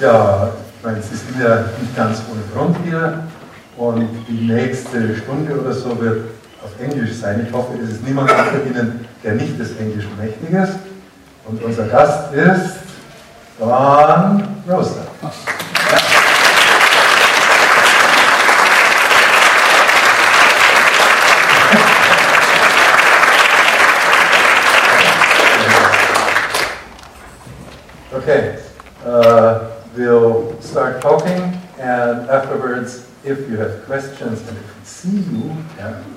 Ja, ich meine, Sie sind ja nicht ganz ohne Grund hier und die nächste Stunde oder so wird auf Englisch sein. Ich hoffe, es ist niemand unter Ihnen, der nicht des Englischen mächtig ist. Und unser Gast ist Don Roster. Questions and if we see you,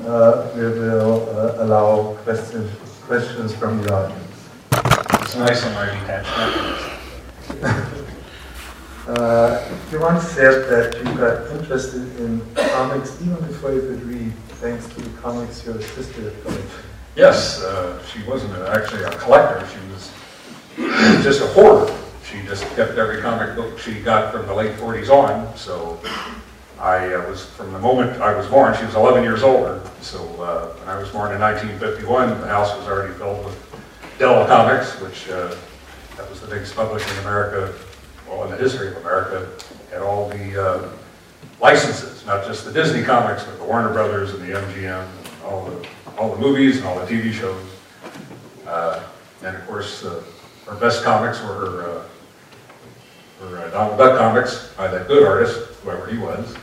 uh, we will uh, allow questions, questions from the audience. It's nice on my detached Uh, you once said that you got interested in comics even before you could read, thanks to the comics your sister had collected. Yes, uh, she wasn't actually a collector. She was just a hoarder. She just kept every comic book she got from the late 40s on. So I uh, was, from the moment I was born, she was 11 years older. So uh, when I was born in 1951, the house was already filled with Dell Comics, which uh, that was the biggest publisher in America, well, in the history of America, had all the uh, licenses, not just the Disney comics, but the Warner Brothers and the MGM, and all the, all the movies and all the TV shows. Uh, and of course, uh, her best comics were her, her Donald Duck comics by that good artist, whoever he was.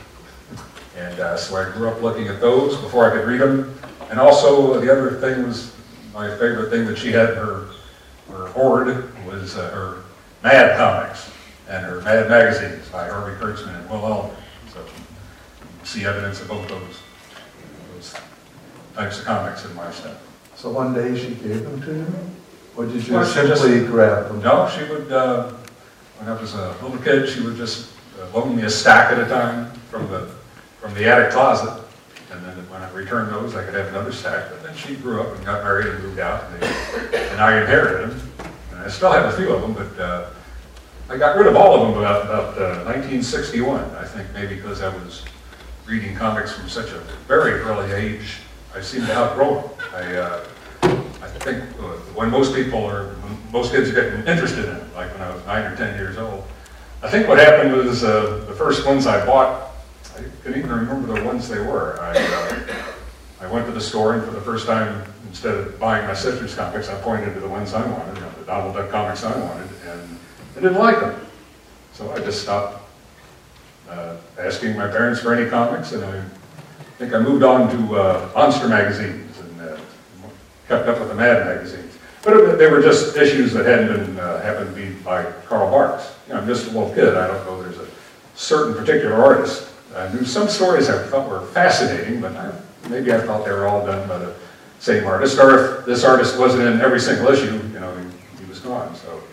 And uh, so I grew up looking at those before I could read them. And also, the other thing was, my favorite thing that she had in her, her hoard was uh, her Mad comics and her Mad magazines by Harvey Kurtzman and Will Elder. So you see evidence of both those, those types of comics in my stuff. So one day she gave them to you? Or did you Well, simply grab them? No, she would, uh, when I was a little kid, she would just uh, loan me a stack at a time from the, from the attic closet. And then when I returned those, I could have another stack. But then she grew up and got married and moved out, and, they, and I inherited them. And I still have a few of them, but uh, I got rid of all of them about, about uh, 1961. I think maybe because I was reading comics from such a very early age, I seemed to outgrow them. I, uh, I think uh, when most people are, most kids are getting interested in it, like when I was nine or 10 years old. I think what happened was uh, the first ones I bought, I can even remember the ones they were. I, uh, I went to the store and for the first time, instead of buying my sister's comics, I pointed to the ones I wanted, you know, the Donald Duck comics I wanted, and I didn't like them. So I just stopped uh, asking my parents for any comics, and I think I moved on to uh, monster magazines and uh, kept up with the Mad magazines. But it- they were just issues that hadn't been, uh, happened to be by Carl Barks. You know, I'm just a little kid, I don't know there's a certain particular artist. I knew some stories I thought were fascinating, but I, maybe I thought they were all done by the same artist. Or if this artist wasn't in every single issue, you know, he, he was gone, so.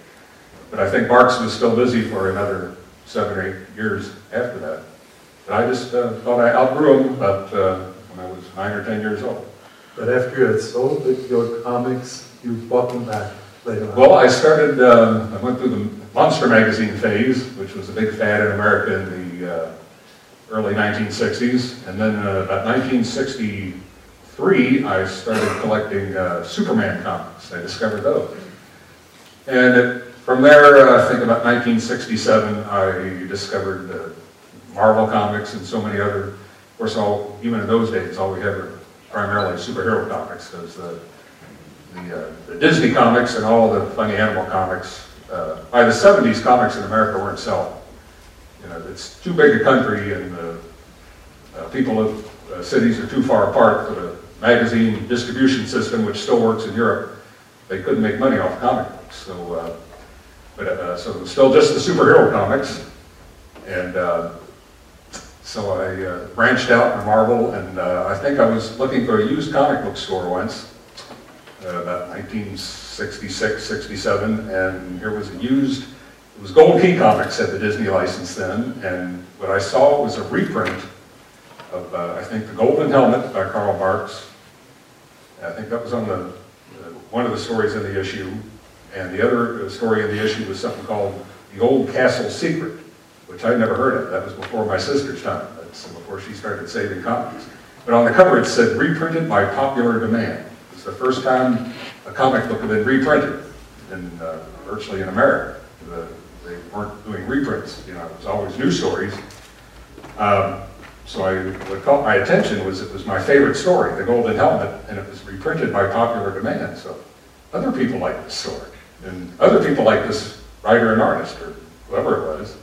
But I think Barks was still busy for another seven or eight years after that. But I just uh, thought I outgrew them about uh, when I was nine or 10 years old. But after you had sold your comics, you bought them back later on. Well, I started, um, I went through the Monster Magazine phase, which was a big fad in America in the uh, early 1960s. And then uh, about 1963, I started collecting uh, Superman comics. I discovered those. And from there, uh, I think about 1967, I discovered Marvel comics and so many other, of course, all, even in those days, all we had were primarily superhero comics, because the, the, uh, the Disney comics and all the funny animal comics, uh, by the 70s, comics in America weren't selling. You know, it's too big a country and the uh, people of uh, cities are too far apart for the magazine distribution system, which still works in Europe. They couldn't make money off comic books, so, uh, but, uh, so still just the superhero comics. And, uh, so I uh, branched out in Marvel, and uh, I think I was looking for a used comic book store once, uh, about 1966, 67, and here was a used, was Gold Key Comics had the Disney license then, and what I saw was a reprint of, uh, I think, The Golden Helmet by Carl Barks. I think that was on the, uh, one of the stories in the issue, and the other uh, story in the issue was something called The Old Castle Secret, which I'd never heard of. That was before my sister's time. That's before she started saving copies. But on the cover it said, reprinted by popular demand. It's the first time a comic book had been reprinted in, uh, virtually in America. The they weren't doing reprints, you know, it was always new stories. Um, So I, what caught my attention was it was my favorite story, The Golden Helmet, and it was reprinted by popular demand, so other people liked this story, and other people liked this writer and artist, or whoever it was.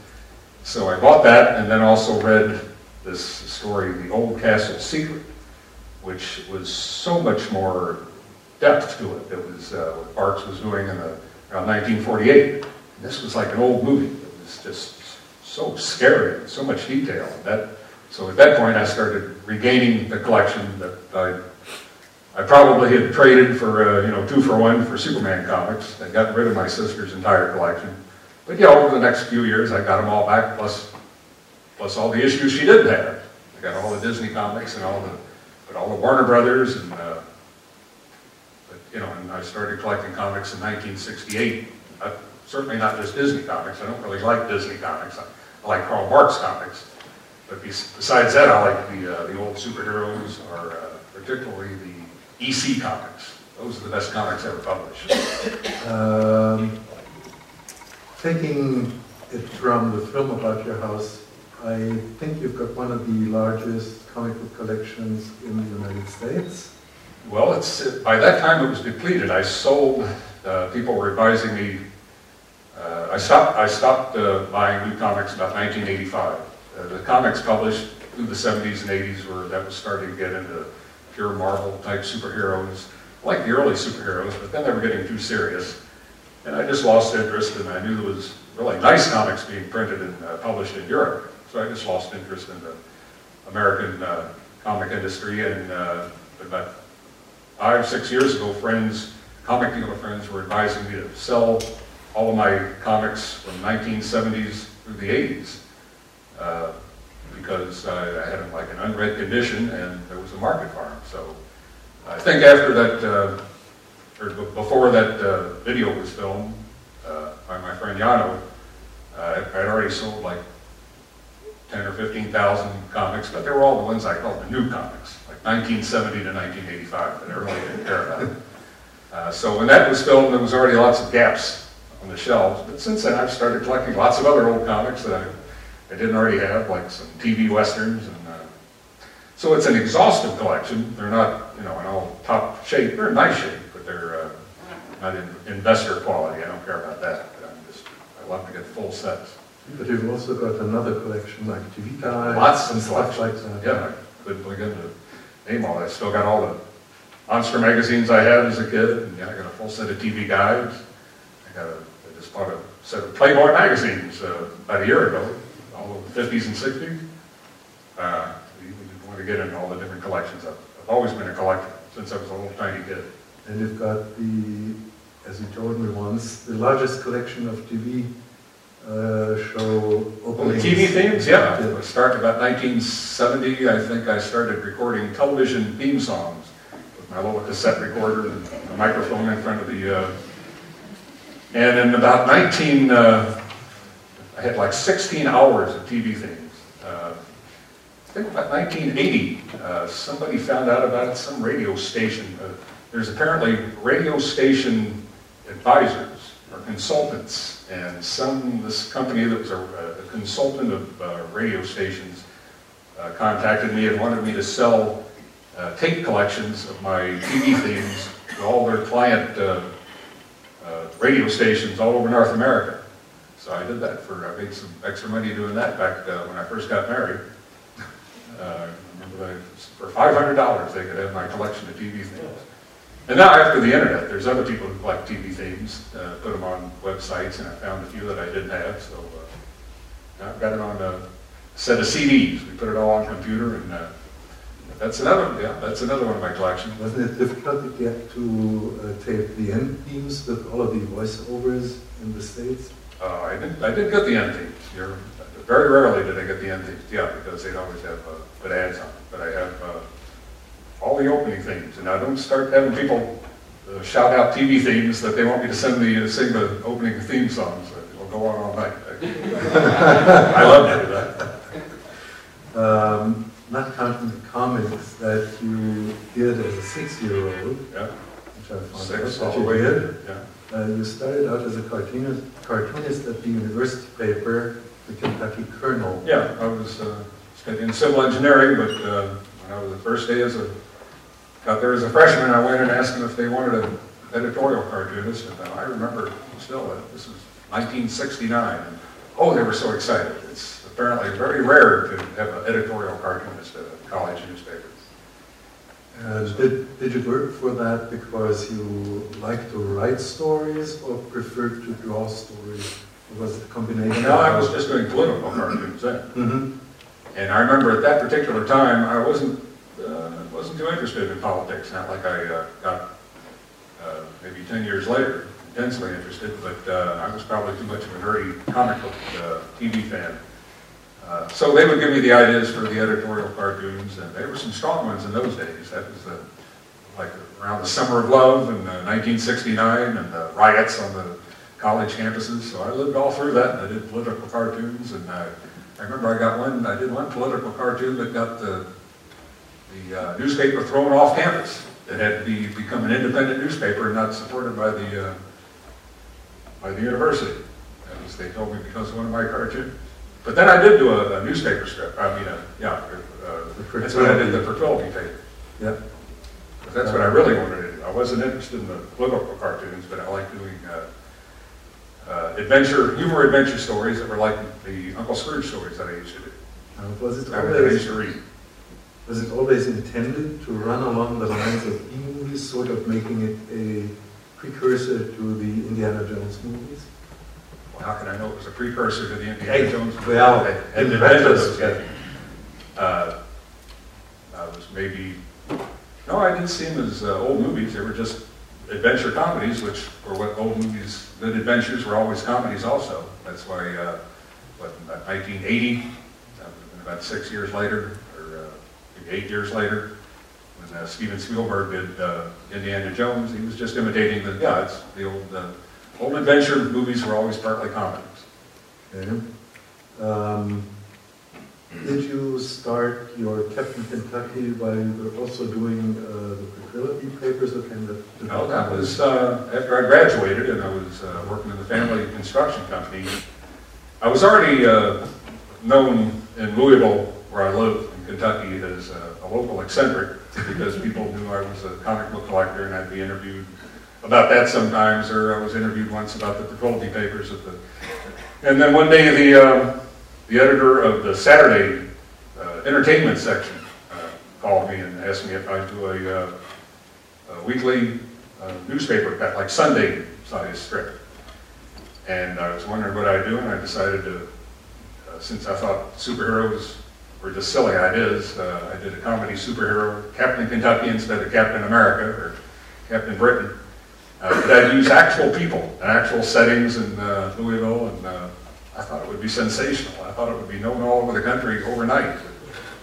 So I bought that, and then also read this story, The Old Castle Secret, which was so much more depth to it. It was uh, what Barks was doing in the, around 1948. This was like an old movie. It was just so scary, so much detail. That, so at that point, I started regaining the collection that I, I probably had traded for, uh, you know, two for one for Superman comics. I got rid of my sister's entire collection. But yeah, over the next few years, I got them all back, plus, plus all the issues she didn't have. I got all the Disney comics and all the, but all the Warner Brothers and, uh, but, you know, and I started collecting comics in 1968. Uh, certainly not just Disney comics. I don't really like Disney comics. I, I like Carl Barks comics. But besides that, I like the, uh, the old superheroes, or uh, particularly the EC comics. Those are the best comics ever published. Um, Taking it from the film about your house, I think you've got one of the largest comic book collections in the United States. Well, it's, by that time it was depleted. I sold, uh, people were advising me, I stopped, I stopped uh, buying new comics about 1985. Uh, the comics published through the 70s and 80s were, that was starting to get into pure Marvel type superheroes, like the early superheroes, but then they were getting too serious. And I just lost interest, and I knew there was really nice comics being printed and uh, published in Europe. So I just lost interest in the American uh, comic industry, and uh, about five, six years ago, friends, comic dealer friends were advising me to sell all of my comics from 1970s through the 80s. uh, Because I I had like an unread condition and there was a market for them. So I think after that, uh, or be- before that uh, video was filmed uh, by my friend Yano, uh, I'd already sold like 10 or 15,000 comics, but they were all the ones I called the new comics, like 1970 to 1985, that I really didn't care about. Uh, So when that was filmed, there was already lots of gaps on the shelves, but since then I've started collecting lots of other old comics that I, I didn't already have, like some TV westerns and, uh, so it's an exhaustive collection. They're not, you know, in all top shape, they're in nice shape, but they're, uh, not in investor quality, I don't care about that, I'm just, I love to get full sets. But you've also got another collection like TV Guide Lots of and stuff like that. Yeah, I couldn't begin to name all that. I still got all the monster magazines I had as a kid, and yeah, I got a full set of TV guides. I got a, I of bought a set of Playboy magazines uh, about a year ago, all of the 50s and 60s. Uh, you want to get into all the different collections. I've, I've always been a collector since I was a little tiny kid. And you've got the, as you told me once, the largest collection of TV uh, show openings. TV themes, yeah. I started about 1970, I think I started recording television theme songs with my little cassette recorder and a microphone in front of the, uh, and in about 19, uh, I had like 16 hours of TV themes. Uh, I think about 1980, uh, somebody found out about it, some radio station. Uh, There's apparently radio station advisors or consultants, and some, this company that was a a consultant of uh, radio stations uh, contacted me and wanted me to sell tape collections of my TV themes to all their client radio stations all over North America. So I did that for, I made some extra money doing that back uh, when I first got married. Uh, remember for five hundred dollars, they could have my collection of TV themes. And now after the internet, there's other people who collect TV themes, uh, put them on websites, and I found a few that I didn't have, so uh, I've got it on a set of CDs. We put it all on computer, and uh, that's another, yeah, that's another one of my collections. Wasn't it difficult to get to uh, tape the end themes with all of the voiceovers in the States? Uh, I didn't, I did get the end themes. You're, very rarely did I get the end themes, yeah, because they'd always have uh, good ads on it. But I have uh, all the opening themes, and I don't start having people uh, shout out TV themes that they want me to send me, uh, sing the opening theme songs. It'll go on all night. I love to do that. Um, not counting the comics that you did as a six-year-old, Yeah, which I found six, Yes, that you did. yeah. Uh, you started out as a cartoonist, cartoonist at the university paper, the Kentucky Kernel. Yeah, I was uh, studying civil engineering, but uh, when I was the first day as a, got there as a freshman, I went and asked them if they wanted an editorial cartoonist, and I remember still that this was 1969, and oh, they were so excited. It's apparently very rare to have an editorial cartoonist at a college newspapers. Uh, did, did you work for that because you like to write stories or preferred to draw stories? Or was it a combination? No, I was just doing political cartoons then. hmm And I remember at that particular time, I wasn't, uh, wasn't too interested in politics, not like I uh, got, uh, maybe 10 years later, intensely interested, but uh, I was probably too much of a nerdy comic book uh, TV fan. Uh, So they would give me the ideas for the editorial cartoons, and they were some strong ones in those days. That was uh, like around the Summer of Love in uh, 1969, and the riots on the college campuses, so I lived all through that, and I did political cartoons, and I I remember I got one, I did one political cartoon that got the, the uh, newspaper thrown off campus. It had to be, become an independent newspaper and not supported by the, uh, by the university. That was, they told me because of one of my cartoons. But then I did do a, a newspaper strip, I mean, uh, yeah, uh, The that's what I did, the Pertwillaby. paper. Yeah. But that's what I really wanted to do. I wasn't interested in the political cartoons, but I liked doing uh, uh, adventure, humor adventure stories that were like the Uncle Scrooge stories that I used to do. Uh, was it That I used always to read. was it always intended to run along the lines of e-movies, sort of making it a precursor to the Indiana Jones movies? How can I know it was a precursor to the Indiana Jones? well, I- I in those. Uh, I was maybe, no, I didn't see them as uh, old movies, they were just adventure comedies, which were what old movies, good adventures were always comedies also. That's why, uh, what, in 1980, that would have been about six years later, or uh, maybe eight years later, when uh, Steven Spielberg did uh, Indiana Jones, he was just imitating the, yeah, it's the old, uh, old adventure movies were always partly comedies. Okay. Um, did you start your Captain Kentucky while you were also doing uh, the Pertwillaby papers that? did No, that was uh, after I graduated and I was uh, working in the family construction company. I was already uh, known in Louisville, where I live in Kentucky, as a a local eccentric because people knew I was a comic book collector and I'd be interviewed about that sometimes, or I was interviewed once about the Pertwillaby papers at the. And then one day, the uh, the editor of the Saturday uh, entertainment section uh, called me and asked me if I'd do a, uh, a weekly uh, newspaper like Sunday size strip. And I was wondering what I'd do, and I decided to, uh, since I thought superheroes were just silly ideas, uh, I did a comedy superhero, Captain Kentucky instead of Captain America or Captain Britain. Uh, but I'd use actual people and actual settings in uh, Louisville, and uh, I thought it would be sensational. I thought it would be known all over the country overnight.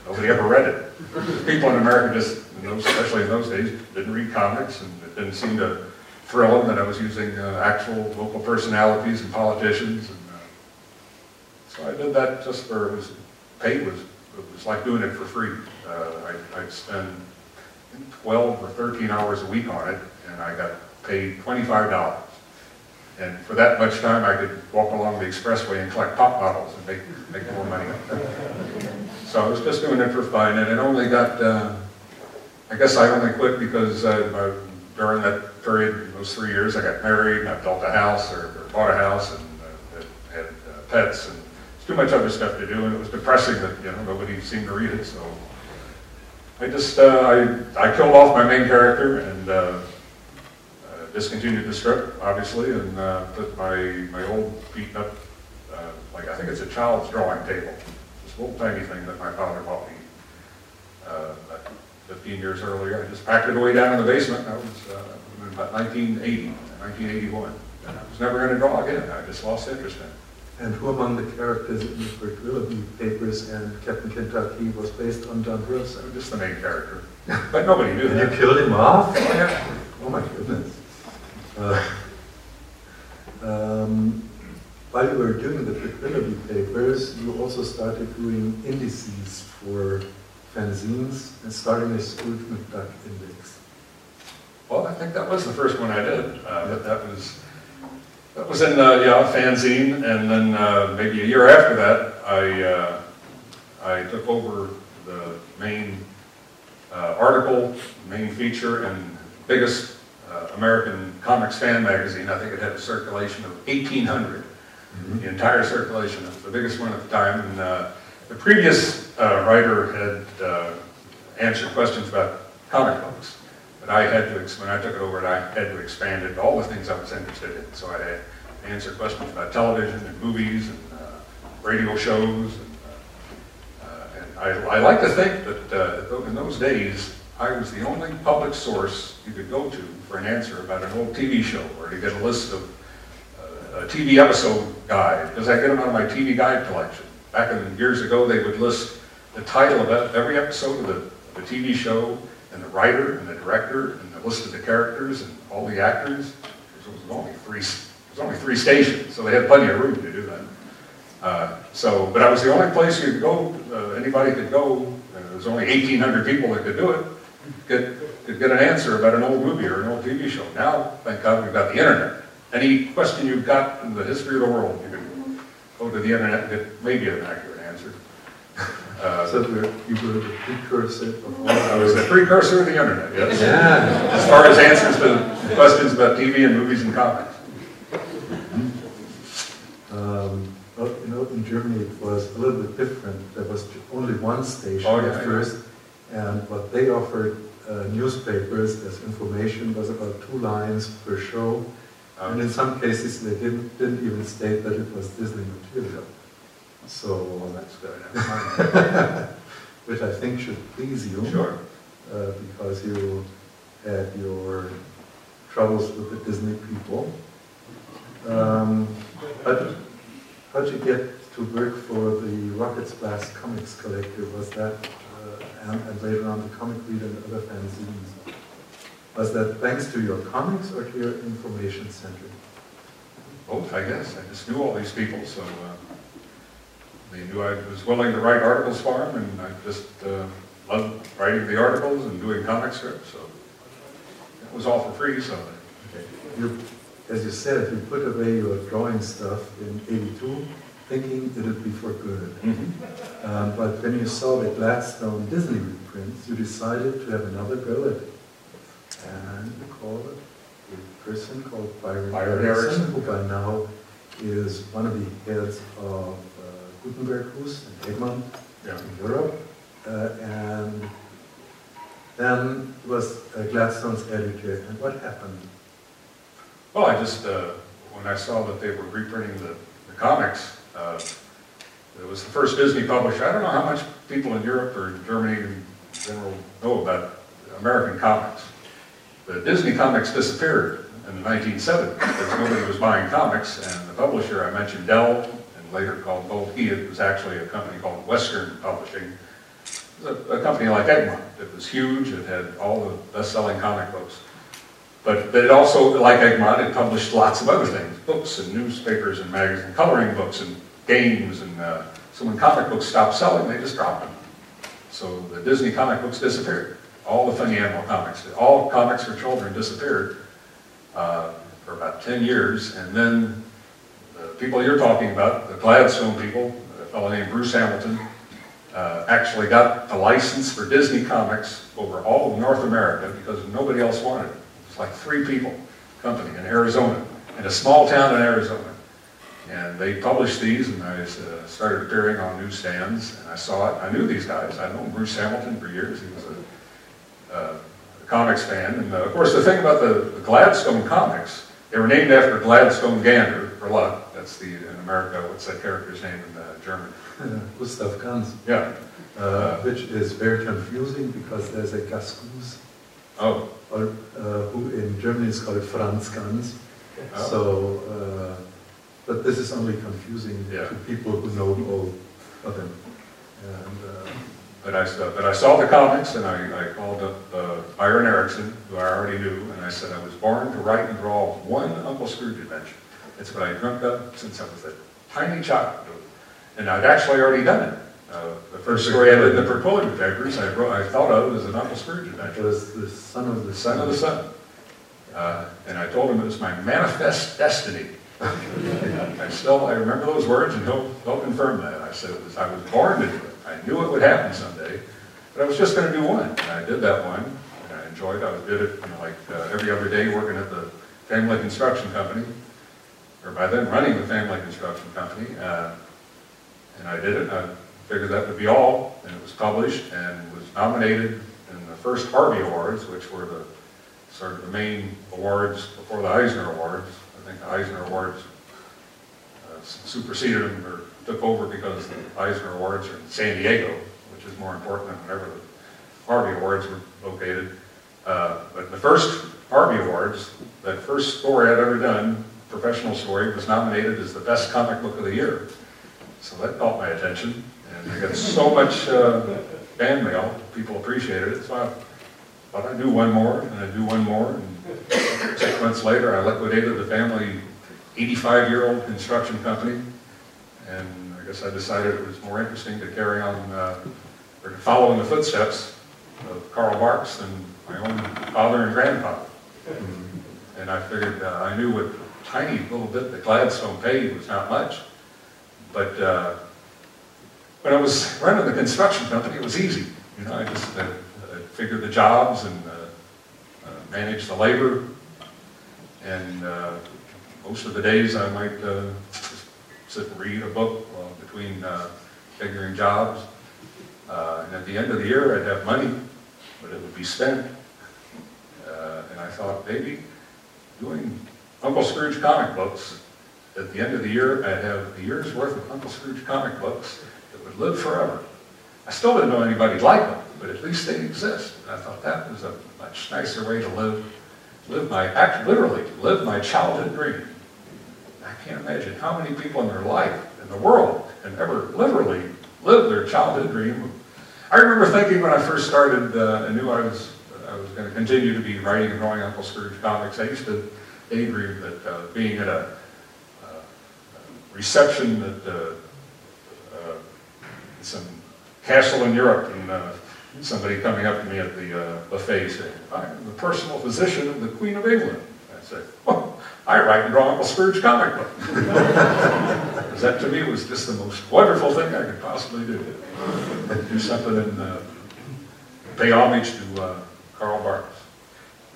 Nobody ever read it. People in America just, in those, especially in those days, didn't read comics, and it didn't seem to thrill them that I was using uh, actual local personalities and politicians. And, uh, so I did that just for, it was, paid was, it was like doing it for free. Uh, I, I'd spend 12 or 13 hours a week on it, and I got paid $25. And for that much time, I could walk along the expressway and collect pop bottles and make, make more money. So I was just doing it for fun, and it only got, uh, I guess I only quit because uh, during that period, those three years, I got married, and I built a house, or or bought a house, and uh, had uh, pets, and it's too much other stuff to do, and it was depressing that, you know, nobody seemed to read it, so I just, uh, I, I killed off my main character and uh, discontinued the strip, obviously, and uh, put my, my old beaten up, uh, like, I think it's a child's drawing table, this little tiny thing that my father bought me uh, 15 years earlier. I just packed it away down in the basement. That was uh, in about 1980, 1981. And I was never going to draw again. I just lost interest in it. And who among the characters in the Pertwillaby papers and Captain Kentucky was based on John So Wilson? just the main character. But nobody knew And you killed him off? Oh, yeah. Oh my goodness. Uh, um, while you were doing the Pertwillaby papers, you also started doing indices for fanzines and starting a Scrooge McDuck index. Well, I think that was the first one I did, uh, but that was, that was in, uh, yeah, fanzine, and then, uh, maybe a year after that, I, uh, I took over the main, uh, article, main feature, and biggest, uh, American comics fan magazine. I think it had a circulation of eighteen hundred, the entire circulation, it was the biggest one at the time, and, uh, the previous, uh, writer had, uh, answered questions about comic books. But I had to, when I took it over, I had to expand it to all the things I was interested in. So I had to answer questions about television and movies and uh, radio shows. And, and I, I like to think that uh, in those days, I was the only public source you could go to for an answer about an old TV show or to get a list of uh, a TV episode guide, because I get them out of my TV guide collection. Back in years ago, they would list the title of every episode of the, of the TV show, and the writer, and the director, and the list of the characters, and all the actors. There was only three, there was only three stations, so they had plenty of room to do that. Uh, so, but I was the only place you could go, uh, anybody could go, uh, there was only 1,800 people that could do it, could get an answer about an old movie or an old TV show. Now, thank God, we've got the internet. Any question you've got in the history of the world, you can go to the internet and get maybe an accurate answer. Uh, So you were the precursor of I was the precursor of the internet, yes. Yeah. As far as answers to questions about TV and movies and comics. Um, well, you know, in Germany it was a little bit different. There was only one station Oh, yeah, at yeah. first, and what they offered uh, newspapers as information was about two lines per show, and Um, in some cases they didn't didn't even state that it was Disney material. So, That's good. Which I think should please you. Sure. uh, because you had your troubles with the Disney people. Um, but how'd you get to work for the Rockets Blast Comics Collector? Was that, and, and later on the Comic Reader and other fanzines? Was that thanks to your comics or to your information center? Both, I guess. I just knew all these people, so uh, they knew I was willing to write articles for them, and I just uh, loved writing the articles and doing comic strips, so it was all for free, so You, as you said, if you put away your drawing stuff in 82, thinking it'd be for good. Um, but when you saw the Gladstone Disney reprints, you decided to have another go at it. And you called it a person called Byron, Byron Erickson, who by now is one of the heads of uh, Gutenberghus and Egmont yeah. in Europe. Uh, and then was uh, Gladstone's editor. And what happened? Well, I just, uh, when I saw that they were reprinting the the comics, uh, it was the first Disney publisher. I don't know how much people in Europe or Germany in general know about American comics. The Disney comics disappeared in the 1970s because nobody was buying comics, and the publisher I mentioned, Dell, and later called Gold Key, it was actually a company called Western Publishing. It was a, a company like Egmont. It was huge. It had all the best-selling comic books. But, but it also, like Egmont, it published lots of other things, books and newspapers and magazines, coloring books and games. And uh, so when comic books stopped selling, they just dropped them. So the Disney comic books disappeared. All the Funny Animal comics, all comics for children disappeared uh, for about 10 years. And then the people you're talking about, the Gladstone people, a fellow named Bruce Hamilton, uh, actually got a license for Disney Comics over all of North America because nobody else wanted it. It's like three people, company in Arizona, in a small town in Arizona. And they published these, and I uh, started appearing on newsstands, and I saw it. I knew these guys. I've known Bruce Hamilton for years. He was a, uh, a comics fan. And uh, of course, the thing about the, the Gladstone comics, they were named after Gladstone Gander, for luck. That's the, in America, what's that character's name in uh, German? Gustav Gans. Yeah. uh, which is very confusing because there's a Gus Goose, Oh, or, uh, who in Germany is called Franz Gans. Oh. So, uh, but this is only confusing Yeah. to people who know all of them. And, uh, But I, saw- but I saw the comics and I, I called up uh, Byron Erickson, who I already knew, and I said I was born to write and draw one Uncle Scrooge adventure. It's what I dreamt of since I was a tiny child. And I'd actually already done it. Uh, the first story I did in the Pertwillaby papers, I wrote, I thought of as an Uncle Scrooge it adventure. was the son of the The son of the sun. Uh, and I told him it was my manifest destiny. I still, I remember those words, and he'll, he'll confirm that. I said I was born to do it. I knew it would happen someday, but I was just going to do one. And I did that one, and I enjoyed it. I did it, you know, like uh, every other day working at the family construction company, or by then running the family construction company. Uh, and I did it. I figured that would be all, and it was published and was nominated in the first Harvey Awards, which were the sort of the main awards before the Eisner Awards. I think the Eisner Awards uh, superseded them or took over because the Eisner Awards are in San Diego, which is more important than whenever the Harvey Awards were located. Uh, but the first Harvey Awards, that first story I'd ever done, professional story, was nominated as the best comic book of the year. So that caught my attention, and I got so much uh, fan mail, people appreciated it, so I thought I'd do one more, and I'd do one more, and six months later, I liquidated the family 85-year-old construction company, and I guess I decided it was more interesting to carry on, uh, or to follow in the footsteps of Carl Barks than my own father and grandfather. And I figured, uh, I knew what tiny little bit that Gladstone paid was not much, but uh, when I was running the construction company, it was easy. You know, I just uh, figured the jobs and uh, uh, managed the labor. And uh, most of the days I might uh, sit and read a book while between uh, figuring jobs. Uh, and at the end of the year, I'd have money, but it would be spent. Uh, and I thought maybe doing Uncle Scrooge comic books at the end of the year, I'd have a year's worth of Uncle Scrooge comic books that would live forever. I still didn't know anybody like them, but at least they exist. And I thought that was a much nicer way to live, live my, act, literally, live my childhood dream. I can't imagine how many people in their life, in the world, have ever literally lived their childhood dream. I remember thinking when I first started, uh, I knew I was, I was going to continue to be writing and drawing Uncle Scrooge comics. I used to daydream that uh, being at a reception at uh, uh, some castle in Europe, and uh, somebody coming up to me at the uh, buffet saying, I'm the personal physician of the Queen of England. I said, well, I write and draw Uncle Scrooge comic book. Because that to me was just the most wonderful thing I could possibly do. Do something and uh, pay homage to uh, Carl Barks.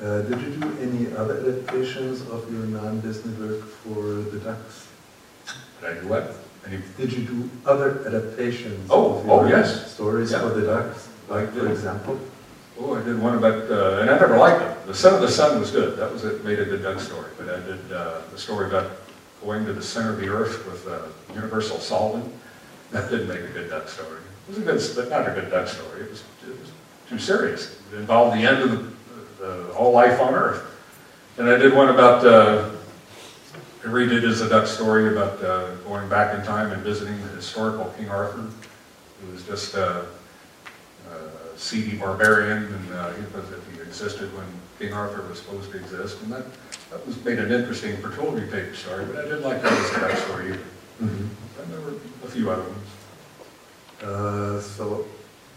Uh, did you do any other adaptations of your non-Disney work for the Ducks? Did I do what? Any, Did you do other adaptations Oh, oh, yes. stories Yeah. for the Ducks? Like, I for example? oh, I did one about, uh, and I never liked them. The Son of the Sun was good. That was it, made a good Duck story. But I did uh, the story about going to the center of the earth with uh, Universal Solvent. That didn't make a good Duck story. It was a good, but not a good Duck story. It was, it was too serious. It involved the end of the, the all life on Earth. And I did one about. Uh, I redid as a duck story about uh, going back in time and visiting the historical King Arthur, who was just uh, a seedy barbarian, and uh, if he existed when King Arthur was supposed to exist, and that, that was made an interesting Pertwillaby page story, but I didn't like that as a duck story either. Mhm. And there were a few other ones. Uh, so,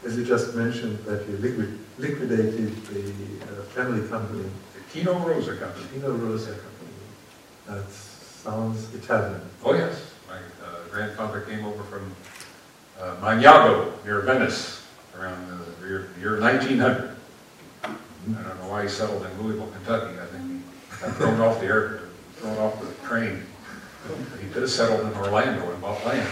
as you just mentioned, that you liquid, liquidated the uh, family company, The Keno Rosa Company. Pino Rosa Company. That sounds Italian. Oh, yes. My uh, grandfather came over from uh, Maniago, near Venice, around the year, the year 1900. I don't know why he settled in Louisville, Kentucky. I think he got thrown off the air, thrown off the train. He could have settled in Orlando and bought land.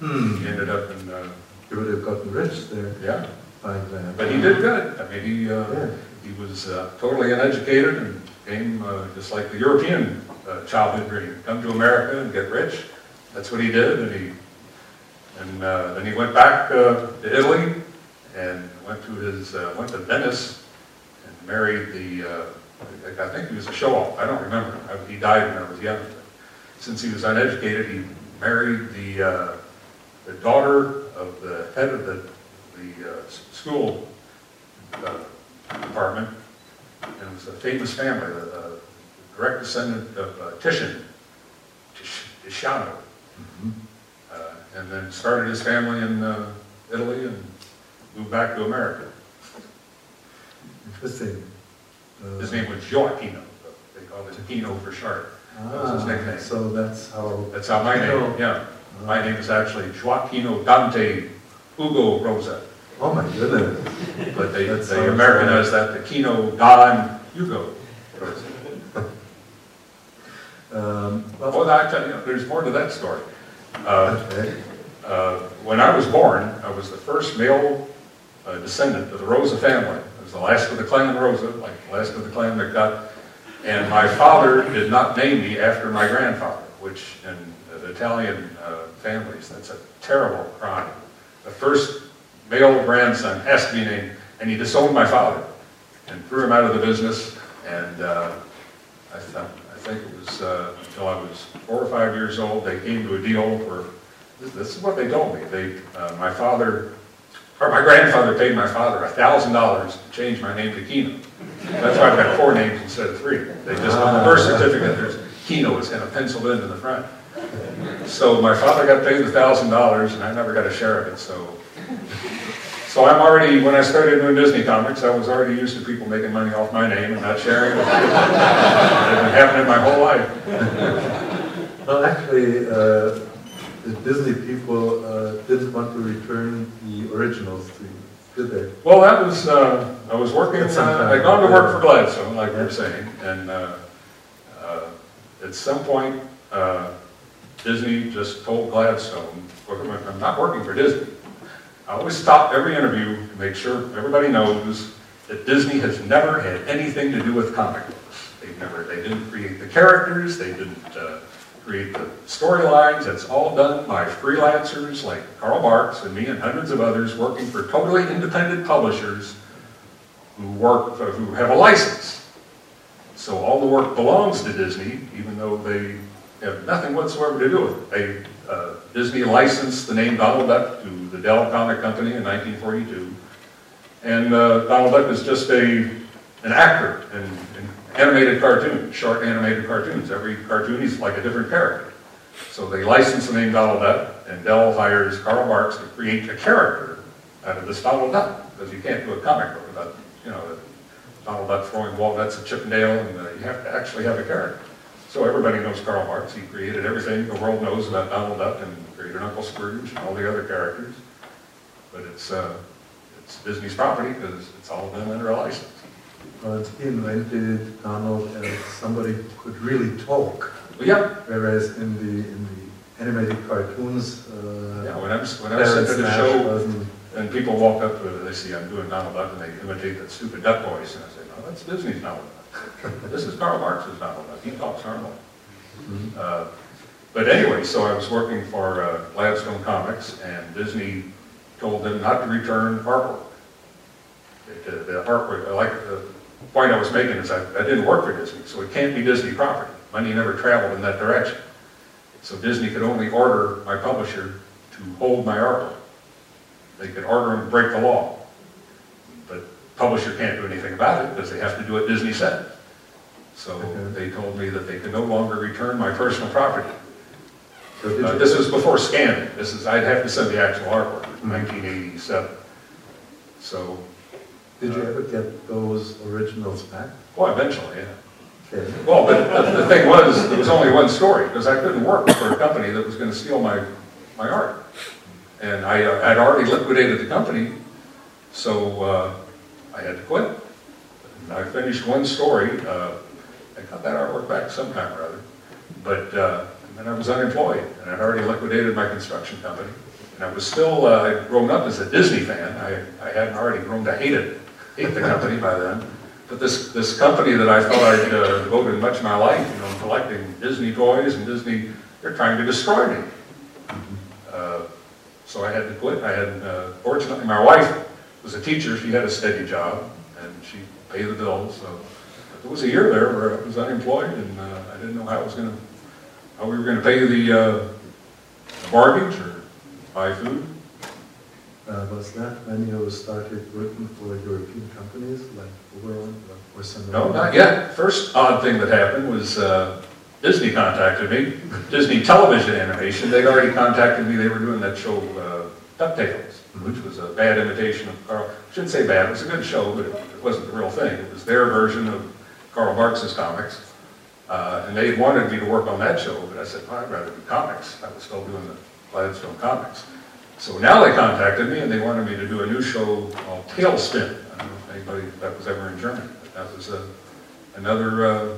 Hmm. He ended up in, uh, You would have gotten rich there yeah, by then. but he did good. I mean, he, uh, Yeah. he was uh, totally uneducated and came uh, just like the European uh, childhood dream, come to America and get rich. That's what he did, and he, and uh, then he went back uh, to Italy and went to his, uh, went to Venice and married the, uh, I think he was a show-off, I don't remember. I- He died when I was young. Since he was uneducated, he married the, uh, the daughter of the head of the, the uh, school uh, department, and it was a famous family, the direct descendant of uh, Titian, Tiziano, Mhm. uh, and then started his family in uh, Italy and moved back to America. Interesting. Uh, His name was Joaquino, they called him Pino for short. That was his ah, nickname. So that's how. That's how my Pino- name, yeah. My name is actually Joaquino Dante Hugo Rosa, Oh, my goodness. but they, That they Americanized that to Keno Don Hugo Rosa. Um, Well, well, I tell you, there's more to that story. Uh, okay. uh, When I was born, I was the first male uh, descendant of the Rosa family. I was the last of the clan Rosa, like the last of the clan McDuck. And my father did not name me after my grandfather, which in Italian uh, families, that's a terrible crime. The first male grandson has to be named, and he disowned my father and threw him out of the business. And uh, I, th- I think it was uh, until I was four or five years old, they came to a deal for this, this is what they told me. They, uh, my father, or my grandfather paid my father a thousand dollars to change my name to Keno. That's why I've got four names instead of three. They just, on the birth certificate, there's Keno, it's kind of penciled in in the front. So my father got paid the thousand dollars and I never got a share of it, so. So I'm already, when I started doing Disney comics, I was already used to people making money off my name and not sharing it. It's been happening my whole life. Well, actually, uh, the Disney people uh, didn't want to return the originals to you, did they? Well, that was, uh, I was working, At some uh, time. I'd gone to work for Gladstone, like we were saying, and uh, uh, at some point, uh, Disney just told Gladstone, "Look, I'm not working for Disney. I always stop every interview to make sure everybody knows that Disney has never had anything to do with comic books. They've never, they didn't create the characters, they didn't uh, create the storylines, it's all done by freelancers like Carl Barks and me and hundreds of others working for totally independent publishers who work, who have a license. So all the work belongs to Disney, even though they have nothing whatsoever to do with it. They, uh, Disney licensed the name Donald Duck to the Dell Comic Company in 1942. And uh, Donald Duck is just a, an actor in animated cartoons, short animated cartoons. Every cartoon is like a different character. So they license the name Donald Duck, and Dell hires Carl Barks to create a character out of this Donald Duck, because you can't do a comic book without, you know, Donald Duck throwing walnuts at Chip 'n' Dale, and uh, you have to actually have a character. So everybody knows Carl Barks. He created everything the world knows about Donald Duck and created Uncle Scrooge and all the other characters. But it's, uh, it's Disney's property because it's all done under a license. Well, he invented Donald as somebody who could really talk, yeah, whereas in the, in the animated cartoons, uh, yeah, when I was, when I was sent Clarence the show, and people walk up to they see I'm doing Donald Duck, and they imitate that stupid duck voice, and I say, no, that's Disney's Donald Duck. This is Carl Barks's Donald Duck. He talks normally. Mhm. Uh, But anyway, so I was working for uh, Gladstone Comics, and Disney told them not to return artwork. It, uh, The artwork, I like, the point I was making is I, I didn't work for Disney, so it can't be Disney property. Money never traveled in that direction. So Disney could only order my publisher to hold my artwork. They could order them to break the law. But publisher can't do anything about it because they have to do what Disney said. So Okay. they told me that they could no longer return my personal property. so Uh, This was before scanning. This is, I'd have to send the actual artwork, 1987. So, Did you ever get those originals back? well, eventually, yeah. Okay. Well, but the thing was, there was only one story, because I couldn't work for a company that was gonna steal my, my art. And I, uh, I'd already liquidated the company, so, uh, I had to quit. And I finished one story, uh, I got that artwork back sometime or other, but, uh, and then I was unemployed, and I'd already liquidated my construction company. And I was still, uh, I'd grown up as a Disney fan, I, I hadn't already grown to hate it, hate the company by then. But this, this company that I thought I'd uh, devoted much of my life, you know, collecting Disney toys and Disney, they're trying to destroy me. Uh, So I had to quit. I had, uh, fortunately, my wife was a teacher. She had a steady job and she paid the bills. So it was a year there where I was unemployed and uh, I didn't know how I was going to, how we were going to pay the uh, mortgage or buy food. Uh, was that you started working for European companies like Oberon or Sonoma? No, not yet. First odd thing that happened was uh, Disney contacted me, Disney Television Animation. They'd already contacted me. They were doing that show uh, DuckTales, which was a bad imitation of Carl. I shouldn't say bad. It was a good show, but it wasn't the real thing. It was their version of Carl Barks's comics. Uh, and they wanted me to work on that show, but I said, well, I'd rather do comics. I was still doing the Gladstone comics. So now they contacted me and they wanted me to do a new show called TaleSpin. I don't know if anybody, that was ever in Germany, but that was a, another uh,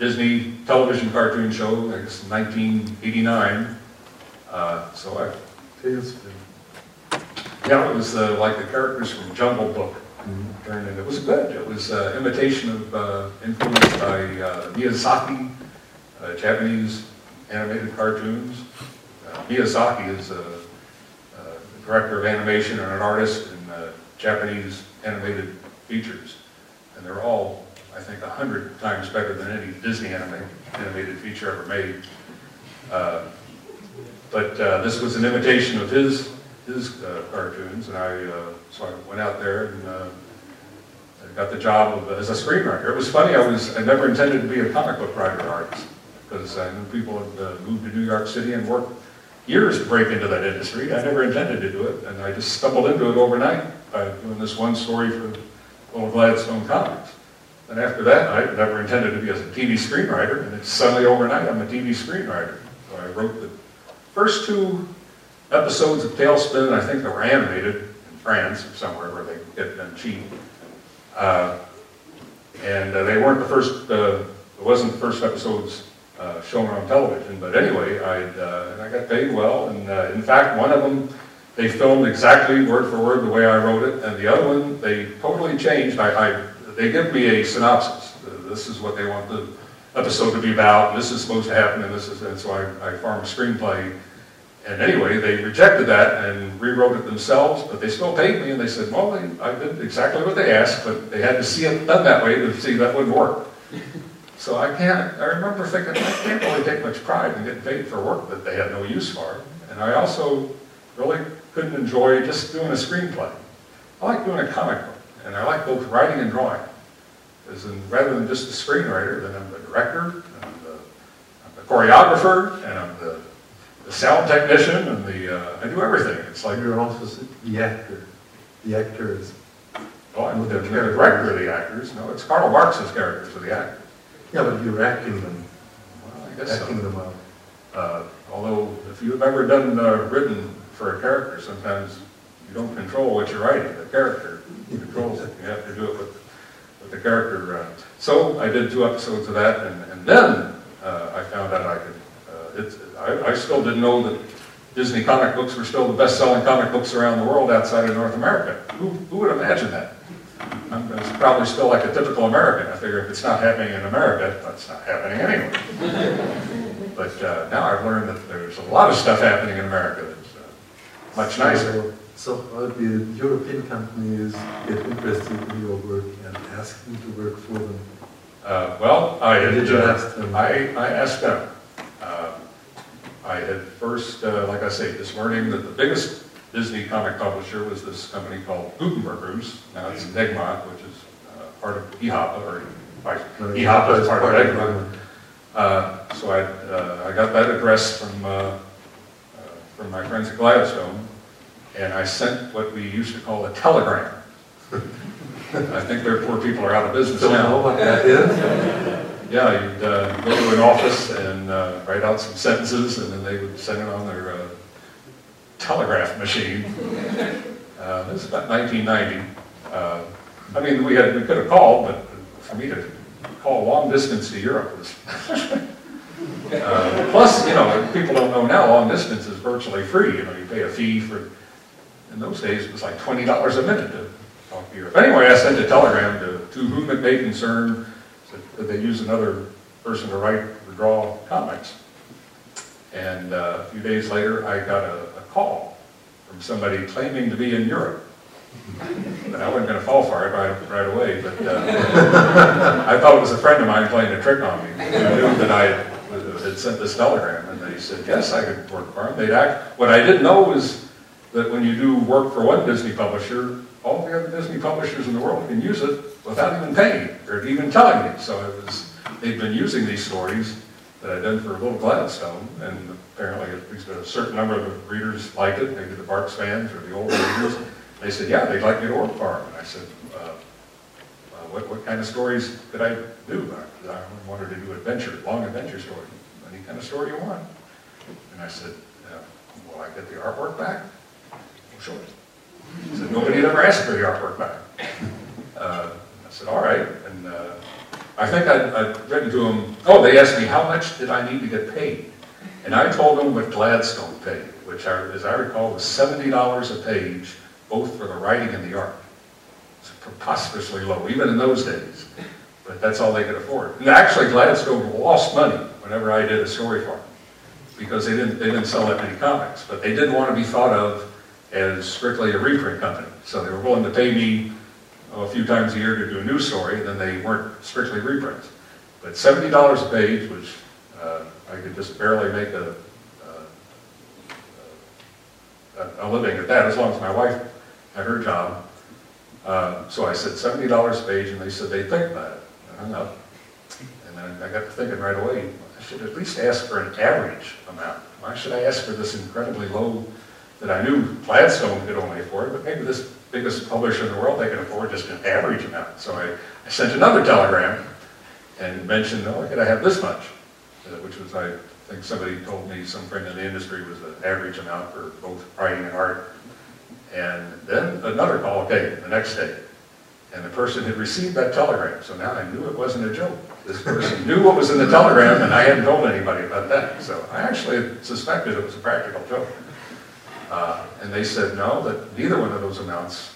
Disney television cartoon show, I guess 1989. Uh, so I, TaleSpin. yeah, it was uh, like the characters from Jungle Book turned in. It was good. It was uh, imitation of, uh, influenced by uh, Miyazaki, uh, Japanese animated cartoons. Uh, Miyazaki is a director of animation and an artist in uh, Japanese animated features. And they're all, I think, a hundred times better than any Disney animated, animated feature ever made. Uh, but uh, this was an imitation of his his uh, cartoons, and I uh, so I went out there and uh, I got the job of, as a screenwriter. It was funny. I was I never intended to be a comic book writer artist because I knew people had moved to New York City and worked years to break into that industry. I never intended to do it, and I just stumbled into it overnight by doing this one story for Little Gladstone Comics. And after that, I never intended to be as a TV screenwriter, and it's suddenly overnight I'm a TV screenwriter. So I wrote the first two episodes of TaleSpin, I think they were animated in France or somewhere where they get them cheap. Uh, and uh, they weren't the first, uh, it wasn't the first episodes uh, shown on television, but anyway, I'd, uh, I got paid well. And uh, in fact, one of them, they filmed exactly word for word the way I wrote it, and the other one, they totally changed. I, I they give me a synopsis. This is what they want the episode to be about, and this is supposed to happen, and this is, and so I, I farmed a screenplay. And anyway, they rejected that and rewrote it themselves, but they still paid me, and they said, well, they, I did exactly what they asked, but they had to see it done that way to see that wouldn't work. So I can't, I remember thinking, I can't really take much pride in getting paid for work that they had no use for. And I also really couldn't enjoy just doing a screenplay. I like doing a comic book, and I like both writing and drawing. Because in, rather than just a screenwriter, then I'm the director, and I'm the, I'm the choreographer, and I'm the, the sound technician, and the, uh, I do everything. It's like, You're also the actor. The actor is, oh, I'm the, the director of the actors. No, it's Carl Barks's characters are the actors. Yeah, but you're acting them, Well, I guess so. acting them out. Uh, Although, if you've ever done, uh, written for a character, sometimes you don't control what you're writing, the character controls it. You have to do it with, with the character. uh, So I did two episodes of that, and, and then uh, I found out I could, uh, it's, I, I still didn't know that Disney comic books were still the best-selling comic books around the world outside of North America. Who, who would imagine that? I'm it's probably still like a typical American. I figure if it's not happening in America, it's not happening anywhere. But uh, now I've learned that there's a lot of stuff happening in America that's uh, much nicer. So, so the European companies get interested in your work and ask you to work for them. Uh, Well, I had, Did you uh, ask them? I, I asked them. Uh, I had first, uh, like I say, just learning that the biggest Disney comic publisher was this company called Gutenberghus. Now it's Egmont, which is uh, part of Ehapa, or Ehapa is part of Egmont. Uh, So I, uh, I got that address from, uh, uh, from my friends at Gladstone, and I sent what we used to call a telegram. I think their poor people are out of business Don't know now. what that is? Yeah, you'd uh, go to an office and uh, write out some sentences, and then they would send it on their uh, telegraph machine. Uh, This is about 1990. Uh, I mean, we had, we could have called, but for me to call long distance to Europe was... Uh, Plus, you know, people don't know now, long distance is virtually free, you know, you pay a fee for, in those days, it was like $20 a minute to talk to Europe. Anyway, I sent a telegram to, to whom it may concern, said that they use another person to write or draw comics. And uh, a few days later, I got a call from somebody claiming to be in Europe. But I wasn't going to fall for it right, right away, but uh, I thought it was a friend of mine playing a trick on me. Who knew that I had sent this telegram, and they said, yes, I could work for them. They'd act, what I didn't know was that when you do work for one Disney publisher, all the other Disney publishers in the world can use it without even paying, or even telling me. So it was, they'd been using these stories that I'd done for a Little Gladstone, and apparently at least a certain number of the readers liked it, maybe the Barks fans or the older readers. They said, yeah, they'd like me to work for them. And I said, uh, uh, what, what kind of stories could I do? I I wanted to do adventure, long adventure stories, any kind of story you want. And I said, uh, will I get the artwork back? Well, sure. He said, nobody had ever asked for the artwork back. Uh, I said, all right, and uh, I think I'd, I'd written to them, oh, they asked me, how much did I need to get paid? And I told them what Gladstone paid, which, as I recall, was $70 a page, both for the writing and the art. It's preposterously low, even in those days. But that's all they could afford. And actually, Gladstone lost money whenever I did a story for them, because they didn't, they didn't sell that many comics. But they didn't want to be thought of as strictly a reprint company. So they were willing to pay me a few times a year to do a news story, and then they weren't strictly reprints. But $70 a page, which uh, I could just barely make a, uh, a, a living at that, as long as my wife had her job. Uh, so I said $70 a page, and they said they'd think about it. I hung up. And then I got to thinking right away, I should at least ask for an average amount. Why should I ask for this incredibly low that I knew Gladstone could only afford, but maybe this biggest publisher in the world, they can afford just an average amount. So I, I sent another telegram and mentioned, oh, could I have this much? Uh, which was, I think somebody told me, some friend in the industry, was an average amount for both writing and art. And then another call came the next day. And the person had received that telegram, so now I knew it wasn't a joke. This person knew what was in the telegram, and I hadn't told anybody about that. So I actually suspected it was a practical joke. Uh, and they said no, that neither one of those amounts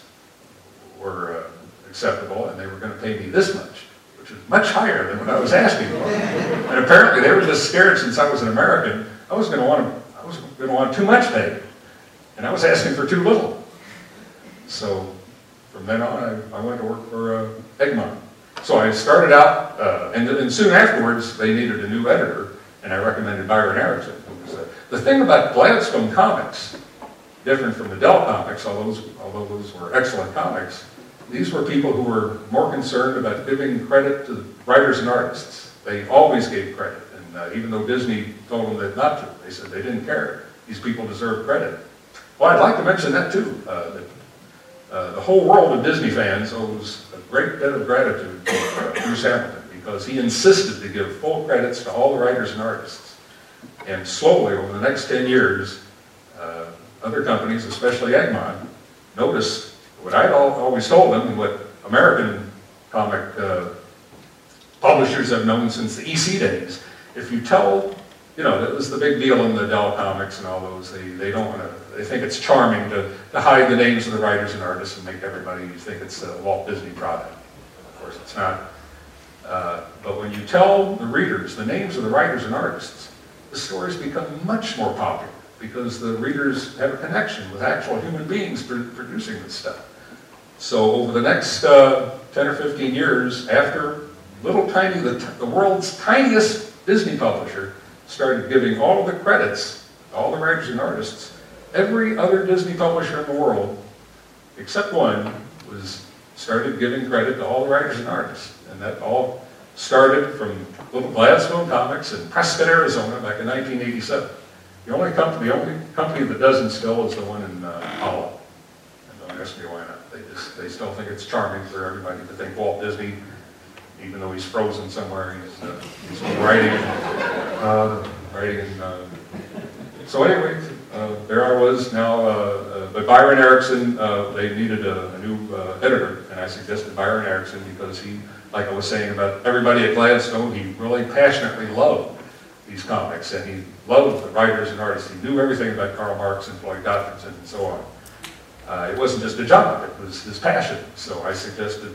were uh, acceptable, and they were going to pay me this much, which was much higher than what I was asking for. and apparently, they were just scared since I was an American. I was going to want I was going to want too much pay, and I was asking for too little. So from then on, I, I went to work for uh, Egmont. So I started out, uh, and, and, soon afterwards, they needed a new editor, and I recommended Byron Erickson. The thing about Gladstone Comics, different from the Dell Comics, although those, although those were excellent comics, these were people who were more concerned about giving credit to writers and artists. They always gave credit, and uh, even though Disney told them that not to, they said they didn't care. These people deserve credit. Well, I'd like to mention that too. Uh, that uh, the whole world of Disney fans owes a great debt of gratitude to uh, Bruce Hamilton because he insisted to give full credits to all the writers and artists. And slowly, over the next 10 years, uh, other companies, especially Egmont, noticed what I'd always told them what American comic uh, publishers have known since the EC days. If you tell, you know, that was the big deal in the Dell comics and all those, they, they don't want to they think it's charming to, to hide the names of the writers and artists and make everybody think it's a Walt Disney product. Of course, it's not. Uh, but when you tell the readers the names of the writers and artists, the stories become much more popular because the readers have a connection with actual human beings producing this stuff. So over the next uh, 10 or 15 years, after little tiny, the, the world's tiniest Disney publisher started giving all the credits, all the writers and artists, every other Disney publisher in the world, except one, was started giving credit to all the writers and artists. And that all started from little Gladstone Comics in Prescott, Arizona, back in 1987. The only company, the only company that doesn't still is the one in uh, Hollow. And don't ask me why not. They just they still think it's charming for everybody to think Walt Disney, even though he's frozen somewhere, he's, uh, he's writing, uh, writing. Uh, so anyway, uh, there I was now, uh, uh, but Byron Erickson, they needed a, a new editor, and I suggested Byron Erickson because he, like I was saying about everybody at Gladstone, he really passionately loved these comics, and he loved the writers and artists. He knew everything about Carl Barks and Floyd Gottfredson and so on. Uh, it wasn't just a job, it was his passion. So I suggested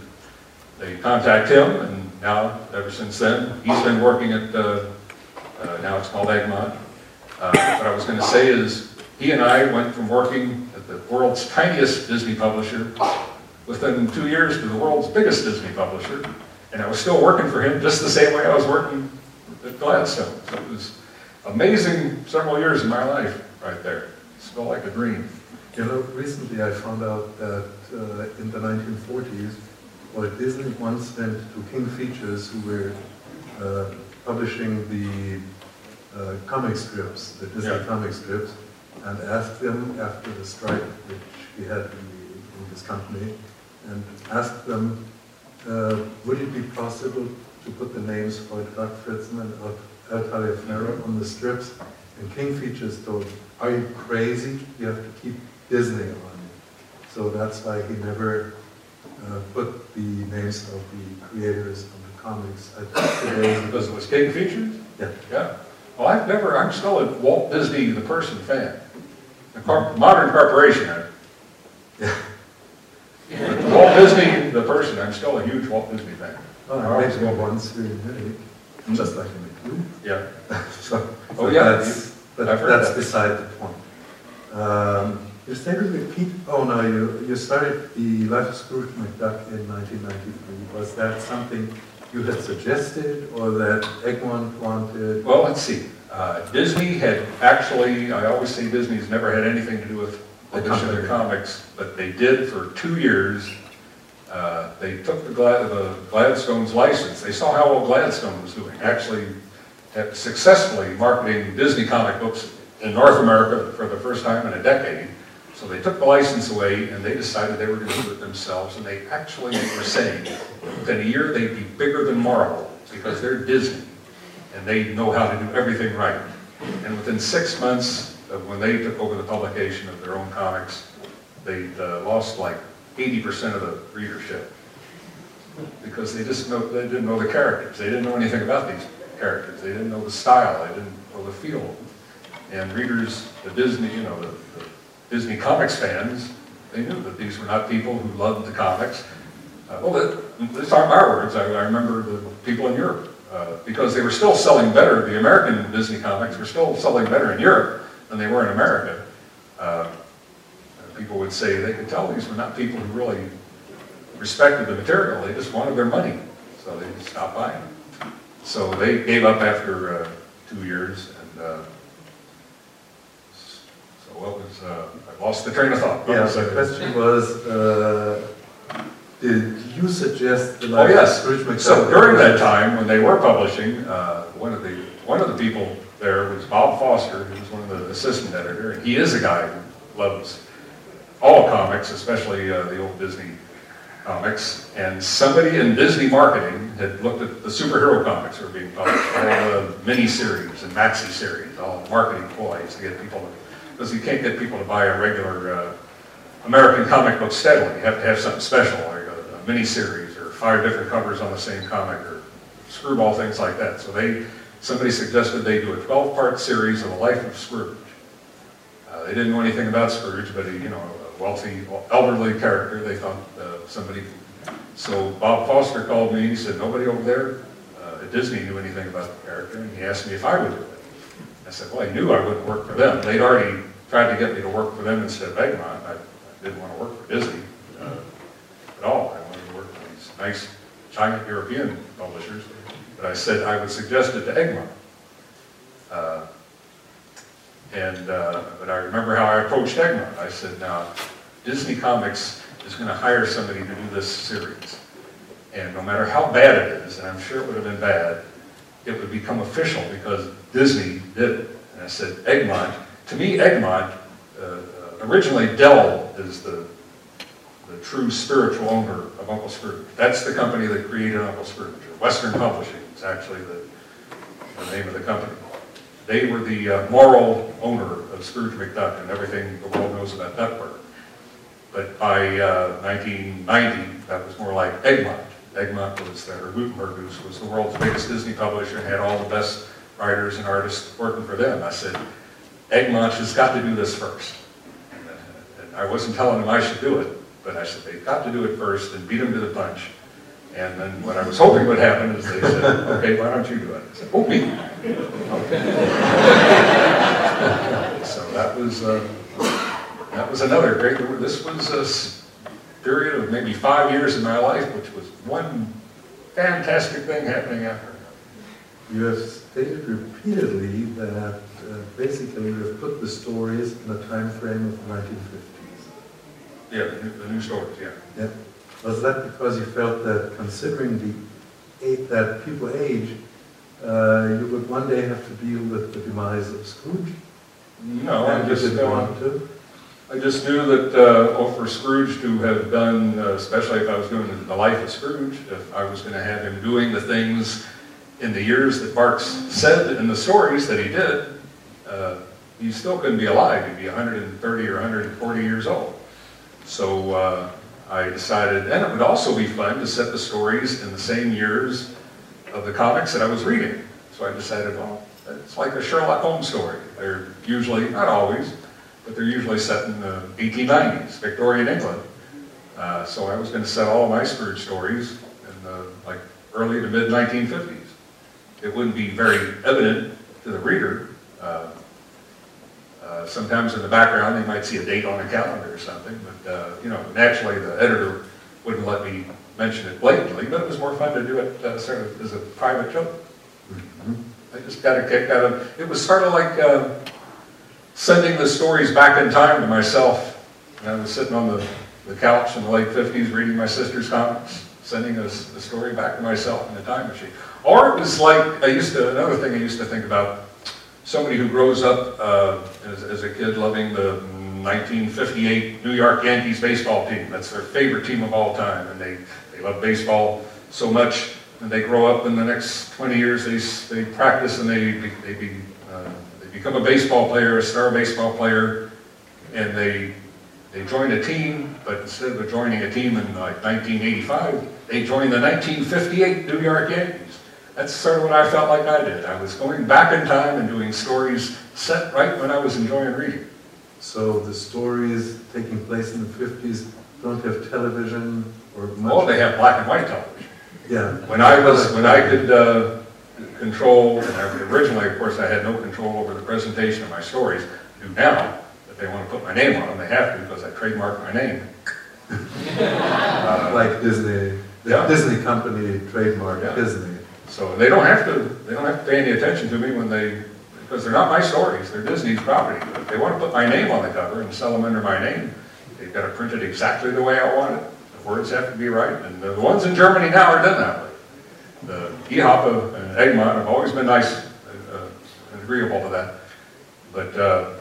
they contact him, and now, ever since then, he's been working at, uh, uh, now it's called Egmont, uh, what I was going to say is, he and I went from working at the world's tiniest Disney publisher within two years to the world's biggest Disney publisher, and I was still working for him just the same way I was working Gladstone. So it was amazing several years in my life right there. It felt like a dream. You know, recently I found out that uh, in the 1940s, Walt Disney once went to King Features, who were uh, publishing the uh, comic strips, the Disney yeah. comic strips, and asked them after the strike which we had in, the, in this company, and asked them uh, would it be possible to put the names for Doug Fritzman and El Taliaferro on the strips? And King Features told, are you crazy? You have to keep Disney on it. So that's why he never uh, put the names of the creators of the comics. I think today, Because it was King Features? yeah, Yeah. Well, I've never, I'm still a Walt Disney, the person fan. The modern corporation, I- yeah. Walt Disney, the person, I'm still a huge Walt Disney fan. Oh, I went to once here in Munich, just like in the clue. Yeah. So, Oh, yeah, that's, heard that's that. beside the point. Um, you started with Pete, oh no, you, you started the Life of Scrooge McDuck in 1993. Was that something you had suggested or that Egmont wanted? Well, let's see. Uh, Disney had actually, I always say Disney's never had anything to do with The publishing their comics, but they did for two years. Uh, They took the Glad, the Gladstone's license. They saw how well Gladstone was doing, actually had successfully marketing Disney comic books in North America for the first time in a decade. So they took the license away and they decided they were going to do it themselves. And they actually were saying, within a year, they'd be bigger than Marvel because they're Disney and they know how to do everything right. And within six months of when they took over the publication of their own comics, they uh, lost like 80% of the readership because they just know, they didn't know the characters. They didn't know anything about these characters. They didn't know the style. They didn't know the feel. And readers, the Disney, you know, the, the Disney comics fans, they knew that these were not people who loved the comics. Uh, well, these aren't my words. I, I remember the people in Europe uh, because they were still selling better. The American Disney comics were still selling better in Europe than they were in America. Uh, people would say they could tell these were not people who really respected the material. They just wanted their money, so they stopped buying. So they gave up after uh, two years, and uh, so what was? Uh, I lost the train of thought. What Yeah, was the question was, uh, did you suggest the Oh, yes. So during that time, when they were publishing, uh, one of the, one of the people there was Bob Foster, who was one of the assistant editor, and he is a guy who loves all comics, especially uh, the old Disney comics. And somebody in Disney marketing had looked at the superhero comics that were being published, all the mini-series and maxi-series, all the marketing ploys to get people to, because you can't get people to buy a regular uh, American comic book steadily. You have to have something special, like a, a mini-series or five different covers on the same comic or screwball things like that. So they, somebody suggested they do a 12-part series of the life of Scrooge. Uh, they didn't know anything about Scrooge, but he, you know, wealthy, elderly character. They thought uh, somebody. So Bob Foster called me and he said nobody over there uh, at Disney knew anything about the character, and he asked me if I would do it. I said, well, I knew I wouldn't work for them. They'd already tried to get me to work for them instead of Egmont. I, I didn't want to work for Disney uh, at all. I wanted to work for these nice China European publishers. But I said I would suggest it to Egmont. Uh, and, uh, but I remember how I approached Egmont. I said, now, Disney Comics is going to hire somebody to do this series. And no matter how bad it is, and I'm sure it would have been bad, it would become official because Disney did it. And I said, Egmont, to me, Egmont, uh, uh, originally Dell is the, the true spiritual owner of Uncle Scrooge. That's the company that created Uncle Scrooge. Western Publishing is actually the, the name of the company. They were the uh, moral owner of Scrooge McDuck and everything the world knows about Duckburg. But by uh, 1990, that was more like Egmont. Egmont was, or Gutenberg was, was the world's biggest Disney publisher and had all the best writers and artists working for them. I said, Egmont has got to do this first. And, uh, and I wasn't telling them I should do it, but I said, they've got to do it first and beat them to the punch. And then what I was hoping would happen is they said, okay, why don't you do it? I said, oh, me. So that was, uh, that was another great, this was a period of maybe five years in my life, which was one fantastic thing happening after. another. You have stated repeatedly that uh, basically you have put the stories in a time frame of the 1950s. Yeah, the new, the new stories, yeah. Yeah. Was that because you felt that considering the a- that people age, uh, you would one day have to deal with the demise of Scrooge? No, I and you just, didn't want to? I just knew that, uh, oh, for Scrooge to have done, uh, especially if I was doing the life of Scrooge, if I was going to have him doing the things in the years that Barks said in the stories that he did, uh, he still couldn't be alive. He'd be 130 or 140 years old. So uh, I decided, and it would also be fun to set the stories in the same years of the comics that I was reading. So I decided, well, it's like a Sherlock Holmes story. They're usually, not always, but they're usually set in the 1890s, Victorian England. Uh, so I was going to set all my Scrooge stories in the like early to mid 1950s. It wouldn't be very evident to the reader. Uh, sometimes in the background they might see a date on a calendar or something, but uh, you know, naturally the editor wouldn't let me mention it blatantly, but it was more fun to do it uh, sort of as a private joke. Mm -hmm. I just got a kick out of it. It was sort of like uh, sending the stories back in time to myself. And I was sitting on the, the couch in the late 50s reading my sister's comics, sending a, the story back to myself in a time machine. Or it was like, I used to, another thing I used to think about, somebody who grows up uh, as, as a kid loving the 1958 New York Yankees baseball team. That's their favorite team of all time, and they, they love baseball so much. And they grow up in the next 20 years, they, they practice and they, they, be, uh, become a baseball player, a star baseball player, and they they join a team, but instead of joining a team in like 1985, they join the 1958 New York Yankees. That's sort of what I felt like I did. I was going back in time and doing stories set right when I was enjoying reading. So the stories taking place in the 50s don't have television or much? Oh, they have black and white television. Yeah. When I was, when I could uh, control, and I, originally, of course, I had no control over the presentation of my stories. I do now, if they want to put my name on them, they have to because I trademarked my name. uh, like Disney, the yeah. Disney company trademarked yeah. Disney. So they don't have to, they don't have to pay any attention to me when they, because they're not my stories, they're Disney's property. But if they want to put my name on the cover and sell them under my name, they've got to print it exactly the way I want it. The words have to be right, and the ones in Germany now are done that way the Ehapa and Egmont have always been nice uh, and agreeable to that. But, uh,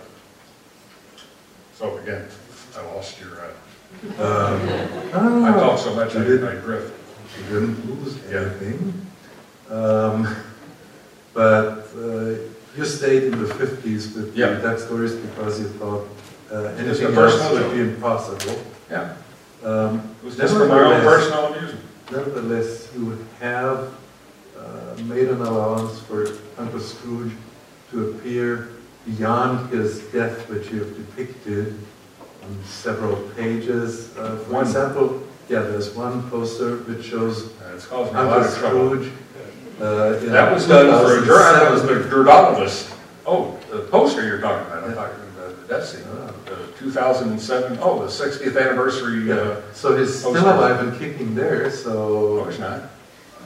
so again, I lost your, uh, um, I talk so much I, I drift. You didn't lose anything. Yeah. Um, but uh, you stayed in the 50s with yeah. the stories because you thought uh, anything else would be impossible. Yeah. Um, it was just for my own personal amusement. Nevertheless, you would have uh, made an allowance for Uncle Scrooge to appear beyond his death, which you have depicted on several pages. Uh, for one. example, yeah, there's one poster which shows uh, Uncle Scrooge. Uh, that was done for a that was the Girdanovis. Oh, the poster you're talking about. I'm talking about the death scene. The 2007, oh, the 60th anniversary. Uh, so he's still alive and kicking there, so... No, he's not.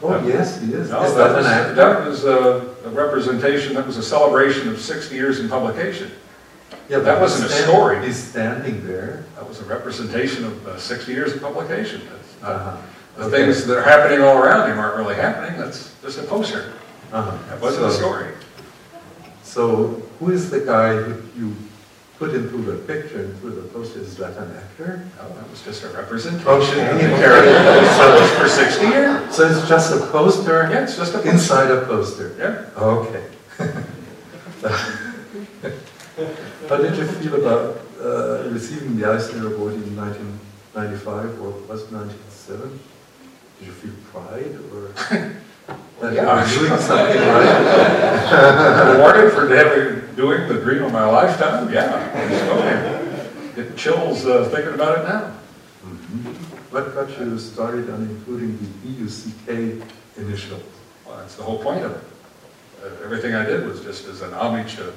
Oh, yes, he is. No, is that, was, an that was a, a, representation, that was a celebration of 60 years in publication. Yeah, that wasn't a story. He's standing there. That was a representation of uh, 60 years of publication. Not, uh -huh. The things that are happening all around him aren't really happening. That's just a poster. Uh -huh. That wasn't so, a story. So, who is the guy who you put into the picture, and into the poster, is that an actor? No, that was just a representation okay. of the character that was for 60 years. So it's just a poster? Yeah, it's just a poster. Inside a poster? Yeah. Okay. How did you feel about uh, receiving the Eisner Award in 1995 or was it 1997? Did you feel pride or? That yeah, I'm doing something right. Awarded for having, doing the dream of my lifetime? Yeah. It chills uh, thinking about it now. Mm -hmm. What got you started on including the DUCK initial? Well, that's the whole point of it. Uh, everything I did was just as an homage to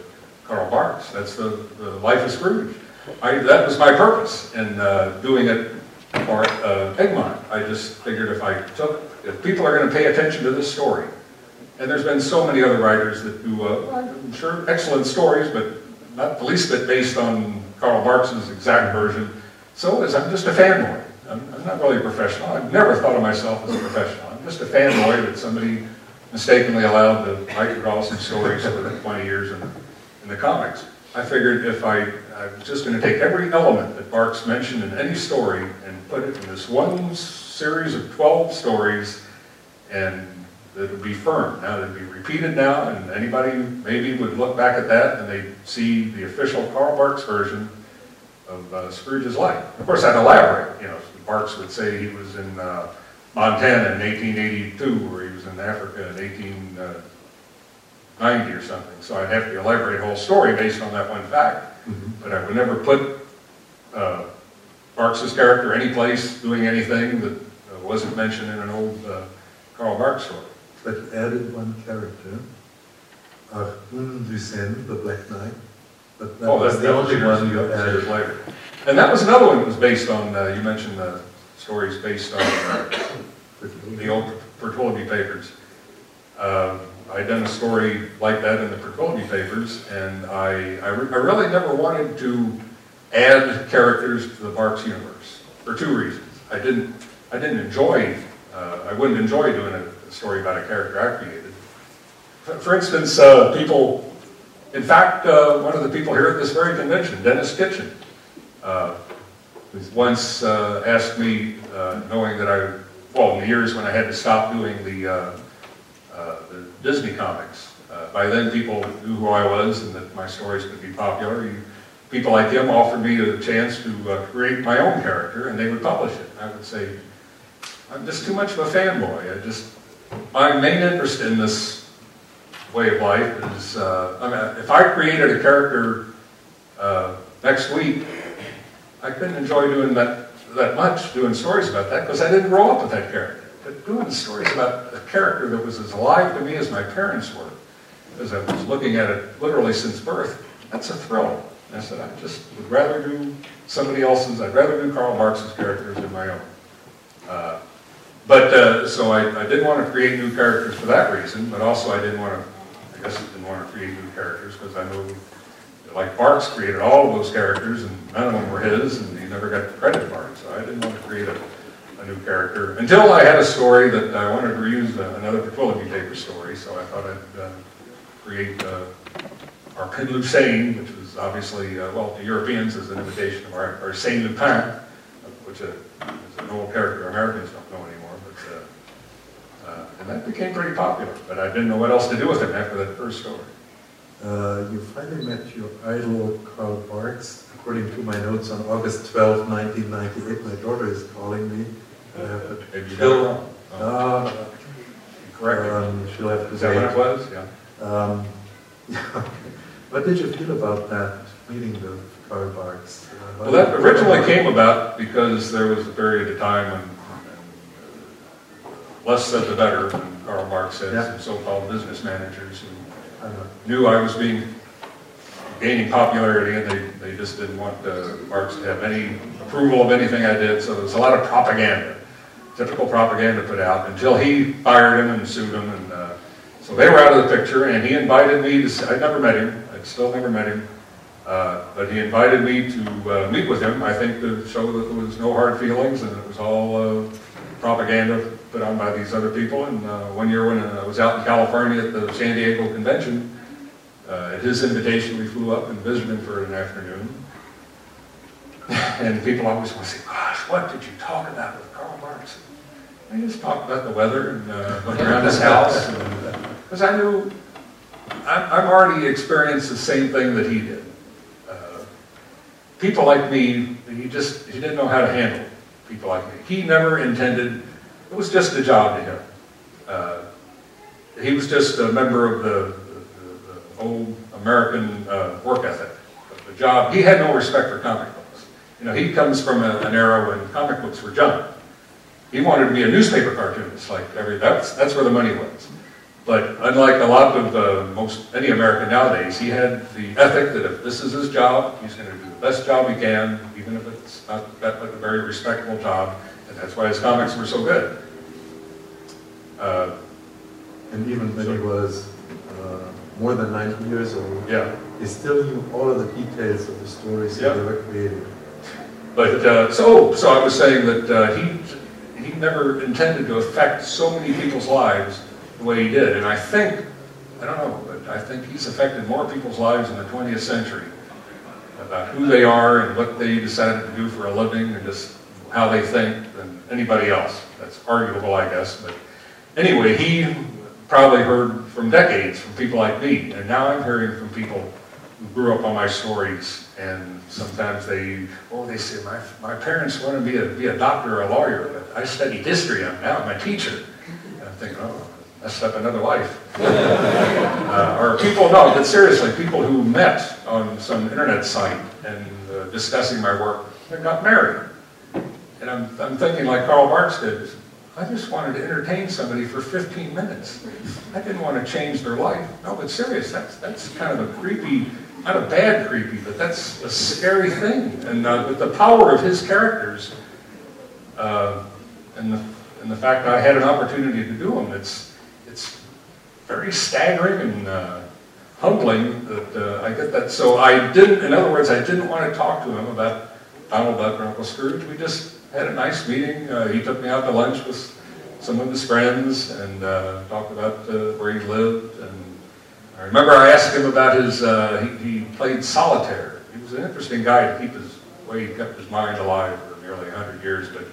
Carl Barks. That's the, the life of Scrooge. I, that was my purpose in uh, doing it for uh, Egmont. I just figured if I took if people are going to pay attention to this story, and there's been so many other writers that do, uh, I'm sure, excellent stories, but not the least bit based on Carl Barks's exact version. So is I'm just a fanboy. I'm, I'm not really a professional. I've never thought of myself as a professional. I'm just a fanboy that somebody mistakenly allowed to write Carlson stories for 20 years in, in the comics. I figured if I, I was just going to take every element that Barks mentioned in any story and put it in this one series of 12 stories, and it would be firm. Now, it'd be repeated now, and anybody maybe would look back at that and they'd see the official Carl Barks version of uh, Scrooge's life. Of course, I'd elaborate. You know, Barks would say he was in uh, Montana in 1882, or he was in Africa in 1890 or something. So I'd have to elaborate a whole story based on that one fact. Mhm. But I would never put uh, Barks's character any place doing anything that uh, wasn't mentioned in an old uh, Carl Barks story. But you added one character, Arun Dusen, the Black Knight. But that Oh, was that's the that only one you added. later. And that was another one that was based on, uh, you mentioned the stories based on uh, the old Pertwillaby papers. Um, I'd done a story like that in the Pertwillaby papers, and I, I re- I really never wanted to add characters to the Barks universe, for two reasons. I didn't, I didn't enjoy, uh, I wouldn't enjoy doing a a story about a character I created. For for instance, uh, people, in fact, uh, one of the people here at this very convention, Denis Kitchen, uh, once uh, asked me, uh, knowing that I, well, in the years when I had to stop doing the, the Disney comics, uh, by then people knew who I was and that my stories could be popular. He, people like him offered me a chance to uh, create my own character and they would publish it. I would say, I'm just too much of a fanboy. I just, my main interest in this way of life is, uh, I mean, if I created a character uh, next week, I couldn't enjoy doing that that much, doing stories about that, because I didn't grow up with that character. But doing stories about character that was as alive to me as my parents were, because I was looking at it literally since birth, that's a thrill. I said, I just would rather do somebody else's, I'd rather do Carl Barks's characters than my own. Uh, but, uh, so I, I didn't want to create new characters for that reason, but also I didn't want to, I guess I didn't want to create new characters because I know, like Barks created all of those characters and none of them were his and he never got the credit for it. So I didn't want to create a, a new character until I had a story that I wanted to reuse uh, another Pertwillaby paper story. So I thought I'd uh, create uh, Arpin Lusène, which was obviously, uh, well, to Europeans is an imitation of our, Arsène Lupin, which uh, is an old character Americans don't know anymore. But, uh, and that became pretty popular, but I didn't know what else to do with him after that first story. Uh, you finally met your idol, Carl Barks. According to my notes, on August 12, 1998, my daughter is calling me. I have you got it wrong. Uh, Correct. um, she'll have to Is that what it was? Yeah. Um, what did you feel about that meeting with Carl Barks? Uh, Well, that did- originally came about because there was a period of time when, when, uh, less said the better, when Carl Barks had Yeah. some so-called business managers who I knew I was being, gaining popularity and they, they just didn't want uh, Barks to have any approval of anything I did, so there was a lot of propaganda, typical propaganda put out, until he fired him and sued him, and uh, so they were out of the picture, and he invited me to, I'd never met him, I'd still never met him, uh, but he invited me to uh, meet with him, I think to show that there was no hard feelings, and it was all uh, propaganda put on by these other people, and uh, one year when I was out in California at the San Diego convention, uh, at his invitation, we flew up and visited him for an afternoon. And people always want to say, gosh, what did you talk about with Carl Barks? He just talked about the weather and uh, around his house. Because I knew, I- I've already experienced the same thing that he did. Uh, People like me, he just, he didn't know how to handle people like me. He never intended, it was just a job to him. Uh, he was just a member of the, the, the old American uh, work ethic. The job, he had no respect for comic books. You know, he comes from a, an era when comic books were junk. He wanted to be a newspaper cartoonist, like every, that's, that's where the money was. But unlike a lot of uh, most, any American nowadays, he had the ethic that if this is his job, he's going to do the best job he can, even if it's not that like a very respectable job, and that's why his comics were so good. Uh, And even when he was uh, more than 90 years old, yeah. he still knew all of the details of the stories Yeah. he ever created. But, uh, so, so I was saying that uh, he, he never intended to affect so many people's lives the way he did. And I think, I don't know, but I think he's affected more people's lives in the 20th century about who they are and what they decided to do for a living and just how they think than anybody else. That's arguable, I guess. But anyway, he probably heard from decades from people like me, and now I'm hearing from people grew up on my stories, and sometimes they, oh, they say, my, my parents want to be a, be a doctor or a lawyer, but I studied history, I'm now I'm a teacher. And I'm thinking, oh, messed up another life. uh, or people, no, but seriously, people who met on some internet site and uh, discussing my work and got married. And I'm, I'm thinking like Carl Barks did, I just wanted to entertain somebody for 15 minutes. I didn't want to change their life. No, but serious, that's, that's kind of a creepy, not a bad creepy, but that's a scary thing. And uh, the power of his characters uh, and, the, and the fact that I had an opportunity to do them, it's, it's very staggering and uh, humbling that uh, I get that. So I didn't, in other words, I didn't want to talk to him about Donald Duck or Uncle Scrooge. We just had a nice meeting. Uh, he took me out to lunch with some of his friends and uh, talked about where he lived. And I remember I asked him about his, uh, he, he, played solitaire. He was an interesting guy to keep his, way he kept his mind alive for nearly 100 years. But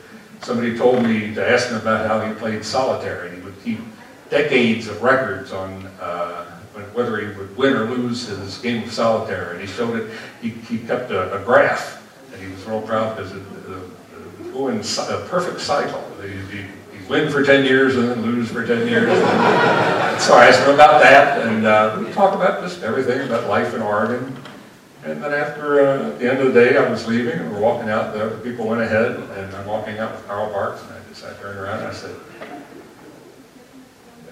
somebody told me to ask him about how he played solitaire. And he would keep decades of records on uh, whether he would win or lose his game of solitaire. And he showed it, he, he kept a, a graph. And he was real proud because it, go in a perfect cycle. You, you, win for 10 years and then lose for 10 years. so I asked him about that, and uh, we talked about just everything about life in Oregon. And then after, uh, at the end of the day, I was leaving, and we're walking out, the people went ahead, and I'm walking out with Carl Barks, and I just I turned around and I said,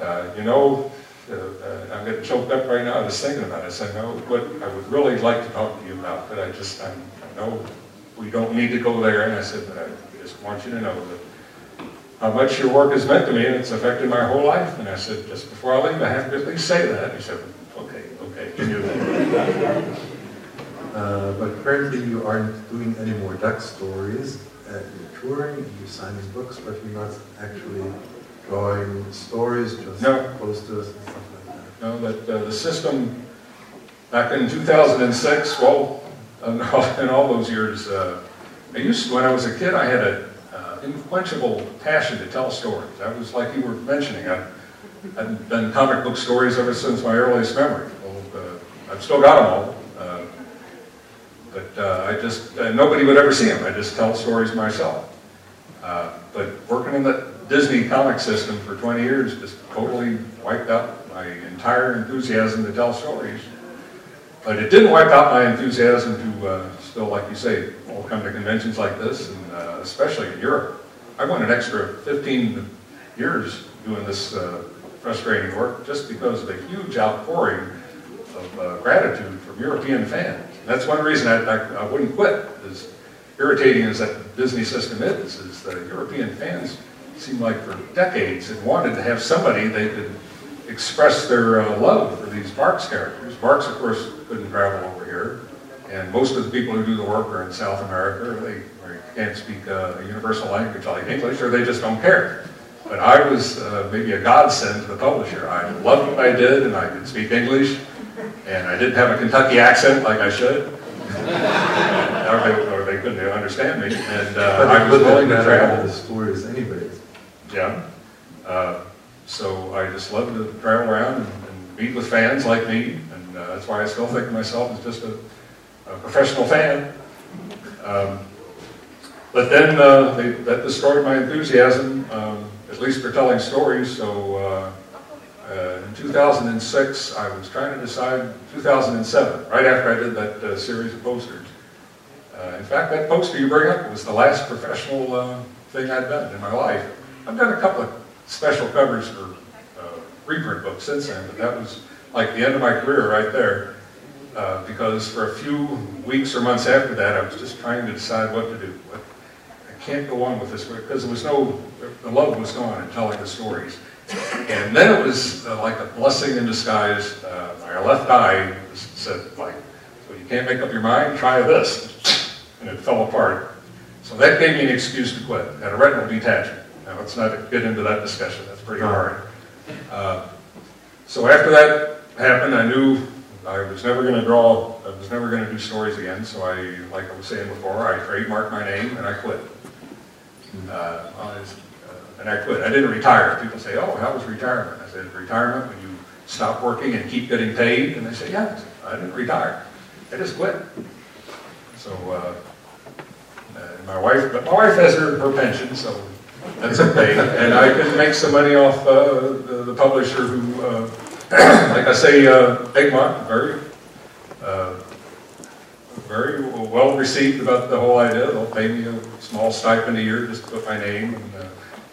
uh, you know, uh, uh, I'm getting choked up right now just thinking about it. I said, no, what I would really like to talk to you about, but I just, I'm, I know we don't need to go there. And I said, but I just want you to know that how much your work has meant to me and it's affected my whole life. And I said, just before I leave, I have to at least say that. He said, okay, okay, can you uh, but currently you aren't doing any more duck stories. Uh, you're touring, you're signing books, but you're not actually drawing stories, just no. posters and stuff like that. No, but uh, the system back in 2006, well, in all, in all those years, uh, I used to, when I was a kid, I had an uh, unquenchable passion to tell stories. I was like you were mentioning, I, I've done comic book stories ever since my earliest memory. Well, uh, I've still got them all, uh, but uh, I just uh, nobody would ever see them. I just tell stories myself. but working in the Disney comic system for 20 years just totally wiped out my entire enthusiasm to tell stories. But it didn't wipe out my enthusiasm to uh, still, like you say, all come to conventions like this, and uh, especially in Europe. I went an extra 15 years doing this uh, frustrating work just because of the huge outpouring of uh, gratitude from European fans. That's one reason I, I, I, wouldn't quit. As irritating as that Disney system is, is that European fans seem like for decades had wanted to have somebody they could express their uh, love for these Barks characters. Barks, of course, couldn't travel over here, and most of the people who do the work are in South America. They, they can't speak uh, a universal language like English, or they just don't care. But I was uh, maybe a godsend to the publisher. I loved what I did, and I could speak English, and I didn't have a Kentucky accent like I should. or, they, or, they, couldn't understand me, and uh, I was willing to travel. The stories, anyways. Yeah. Uh, so I just love to travel around and, and meet with fans like me, and uh, that's why I still think of myself as just a, a professional fan. Um, but then uh, they, that destroyed my enthusiasm, um, at least for telling stories. So uh, uh in 2006, I was trying to decide, 2007, right after I did that uh, series of posters. Uh, in fact, that poster you bring up was the last professional thing I'd done in my life. I've done a couple of special covers for uh, reprint books since then, but that was like the end of my career right there. Uh, because for a few weeks or months after that, I was just trying to decide what to do. What, I can't go on with this because there was no, the love was gone in telling the stories. And then it was uh, like a blessing in disguise. Uh, my left eye said, like, so you can't make up your mind, try this. And it fell apart. So that gave me an excuse to quit. I had a retinal detachment. Now, let's not get into that discussion. That's pretty hard. Uh, so after that happened, I knew I was never going to draw, I was never going to do stories again, so I, like I was saying before, I trademarked my name and I quit. Uh, I was- uh, And I quit. I didn't retire. People say, oh, how was retirement? I said, retirement when you stop working and keep getting paid? And they say, yeah, I didn't retire. I just quit. So, uh, my wife, but my wife has her, her pension, so that's okay. And I can make some money off uh, the the publisher who, uh, like I say, uh, Egmont, very, uh, very well received about the whole idea. They'll pay me a small stipend a year just to put my name, and, uh,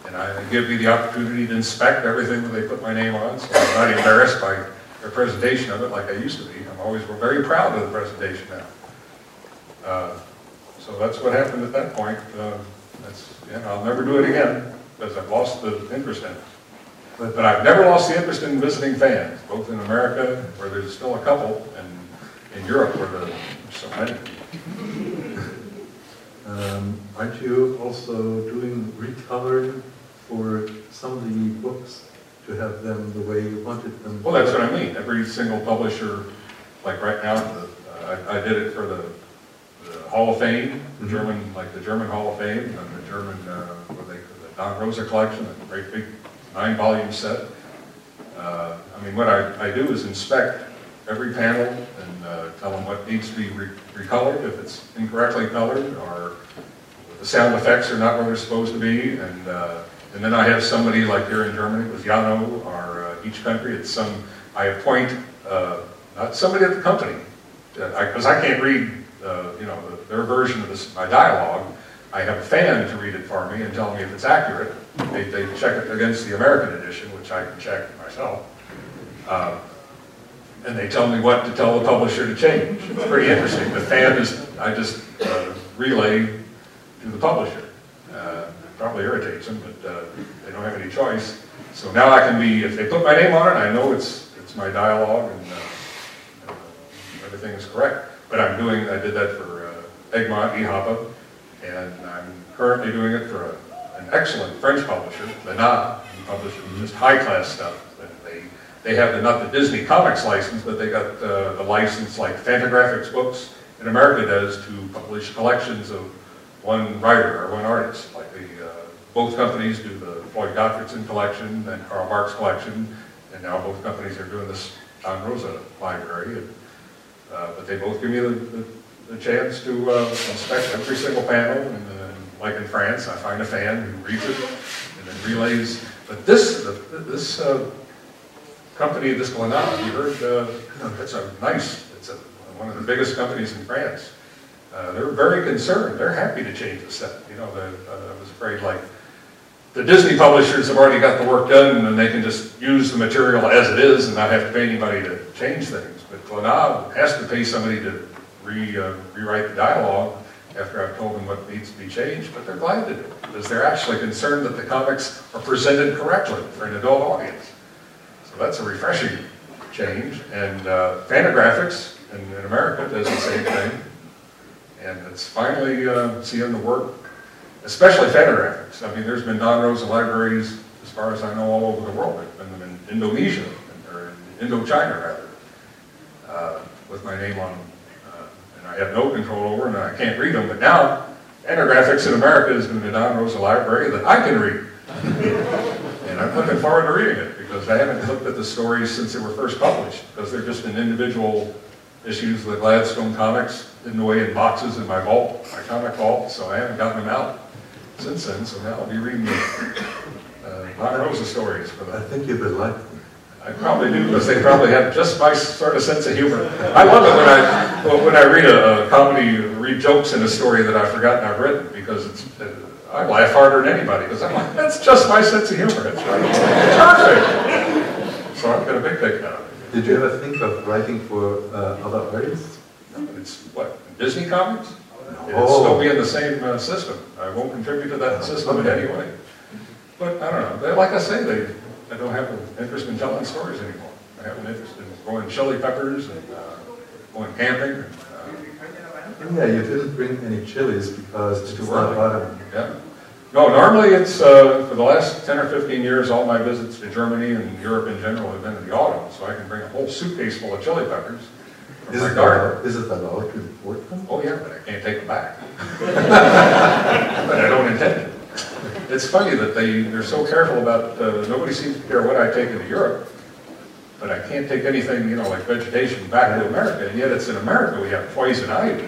and I give me the opportunity to inspect everything that they put my name on, so I'm not embarrassed by their presentation of it like I used to be. I'm always very proud of the presentation now. Uh, So that's what happened at that point. Uh, That's, yeah, I'll never do it again, because I've lost the interest in it. But, but I've never lost the interest in visiting fans, both in America, where there's still a couple, and in Europe, where there's so many. Um, aren't you also doing recoloring for some of the books to have them the way you wanted them? Well, that's what I mean. Every single publisher, like right now, the, uh, I, I did it for the, the Hall of Fame, the Mhm. German, like the German Hall of Fame, and the German, uh, what they, the Don Rosa collection, a great big nine volume set. Uh, I mean, what I, I do is inspect every panel and, uh, tell them what needs to be re- recolored, if it's incorrectly colored, or the sound effects are not where they're supposed to be, and, uh, and then I have somebody like here in Germany with Jano or uh, each country, it's some, I appoint, uh, not somebody at the company, because I can't read, uh, you know, the- their version of this, my dialogue. I have a fan to read it for me and tell me if it's accurate. They, they check it against the American edition, which I can check myself. Uh, And they tell me what to tell the publisher to change. It's pretty interesting. The fan is, I just uh, relay to the publisher. Uh, it Probably irritates them, but uh, they don't have any choice. So now I can be, if they put my name on it, I know it's, it's my dialogue and uh, everything is correct. But I'm doing, I did that for uh, Egmont, Ehapa, and I'm currently doing it for a- excellent French publisher, Glenat, who publishes just high-class stuff. They, they have the, not the Disney Comics license, but they got uh, the license like Fantagraphics Books in America does to publish collections of one writer or one artist. Like the, uh, both companies do the Floyd Gottfredson collection and Carl Barks collection, and now both companies are doing this Don Rosa library. And, uh, But they both give me the, the- the chance to uh, inspect every single panel, and uh, like in France, I find a fan who reads it and then relays. But this, the- this uh, company, this Glenat, you heard, uh, it's a nice, it's a, one of the biggest companies in France. Uh, They're very concerned, they're happy to change the set, you know, the, uh, I was afraid like, the Disney publishers have already got the work done, and they can just use the material as it is and not have to pay anybody to change things. But Glenat has to pay somebody to re, uh, rewrite the dialogue after I've told them what needs to be changed, but they're glad to do it, because they're actually concerned that the comics are presented correctly for an adult audience. So that's a refreshing change, and uh, Fantagraphics in, in America does the same thing. And it's finally uh, seeing the work, especially Fantagraphics. I mean, there's been Don Rosa libraries, as far as I know, all over the world. There's been them in Indonesia, or in Indochina rather, uh, with my name on them. And I have no control over, and I can't read them, but now Fantagraphics in America is doing a Don Rosa library that I can read. And I'm looking forward to reading it, because I haven't looked at the stories since they were first published, because they're just in individual issues with Gladstone Comics, in the way in boxes in my vault, my comic vault, so I haven't gotten them out since then, so now I'll be reading the uh, Don Rosa stories for I think you would like them. I probably do, because they probably have just my sort of sense of humor. I love it when I, well, when I read a, a comedy, read jokes in a story that I've forgotten I've written, because it's, uh, I laugh harder than anybody, because I'm like, that's just my sense of humor, it's right. perfect. So I'm gonna big kick out of it. Did you ever think of writing for uh, other artists? It's what, Disney Comics? It'll Oh. still be in the same uh, system. I won't contribute to that system in any way. But I don't know, They- like I say, they, I don't have an interest in telling stories anymore. I have an interest in going chili peppers and uh, going camping. and, uh, Yeah, you didn't bring any chilies because It's it's too early. autumn. Yeah. No, normally it's, uh, for the last 10 or 15 years, all my visits to Germany and Europe in general have been in the autumn, so I can bring a whole suitcase full of chili peppers Is it garden. is it allowed to import them? Oh, yeah, but I can't take them back. But I don't intend to. It's funny that they, they're so careful about, uh, nobody seems to care what I take into Europe, but I can't take anything, you know, like vegetation back to America, and yet it's in America, we have poison ivy.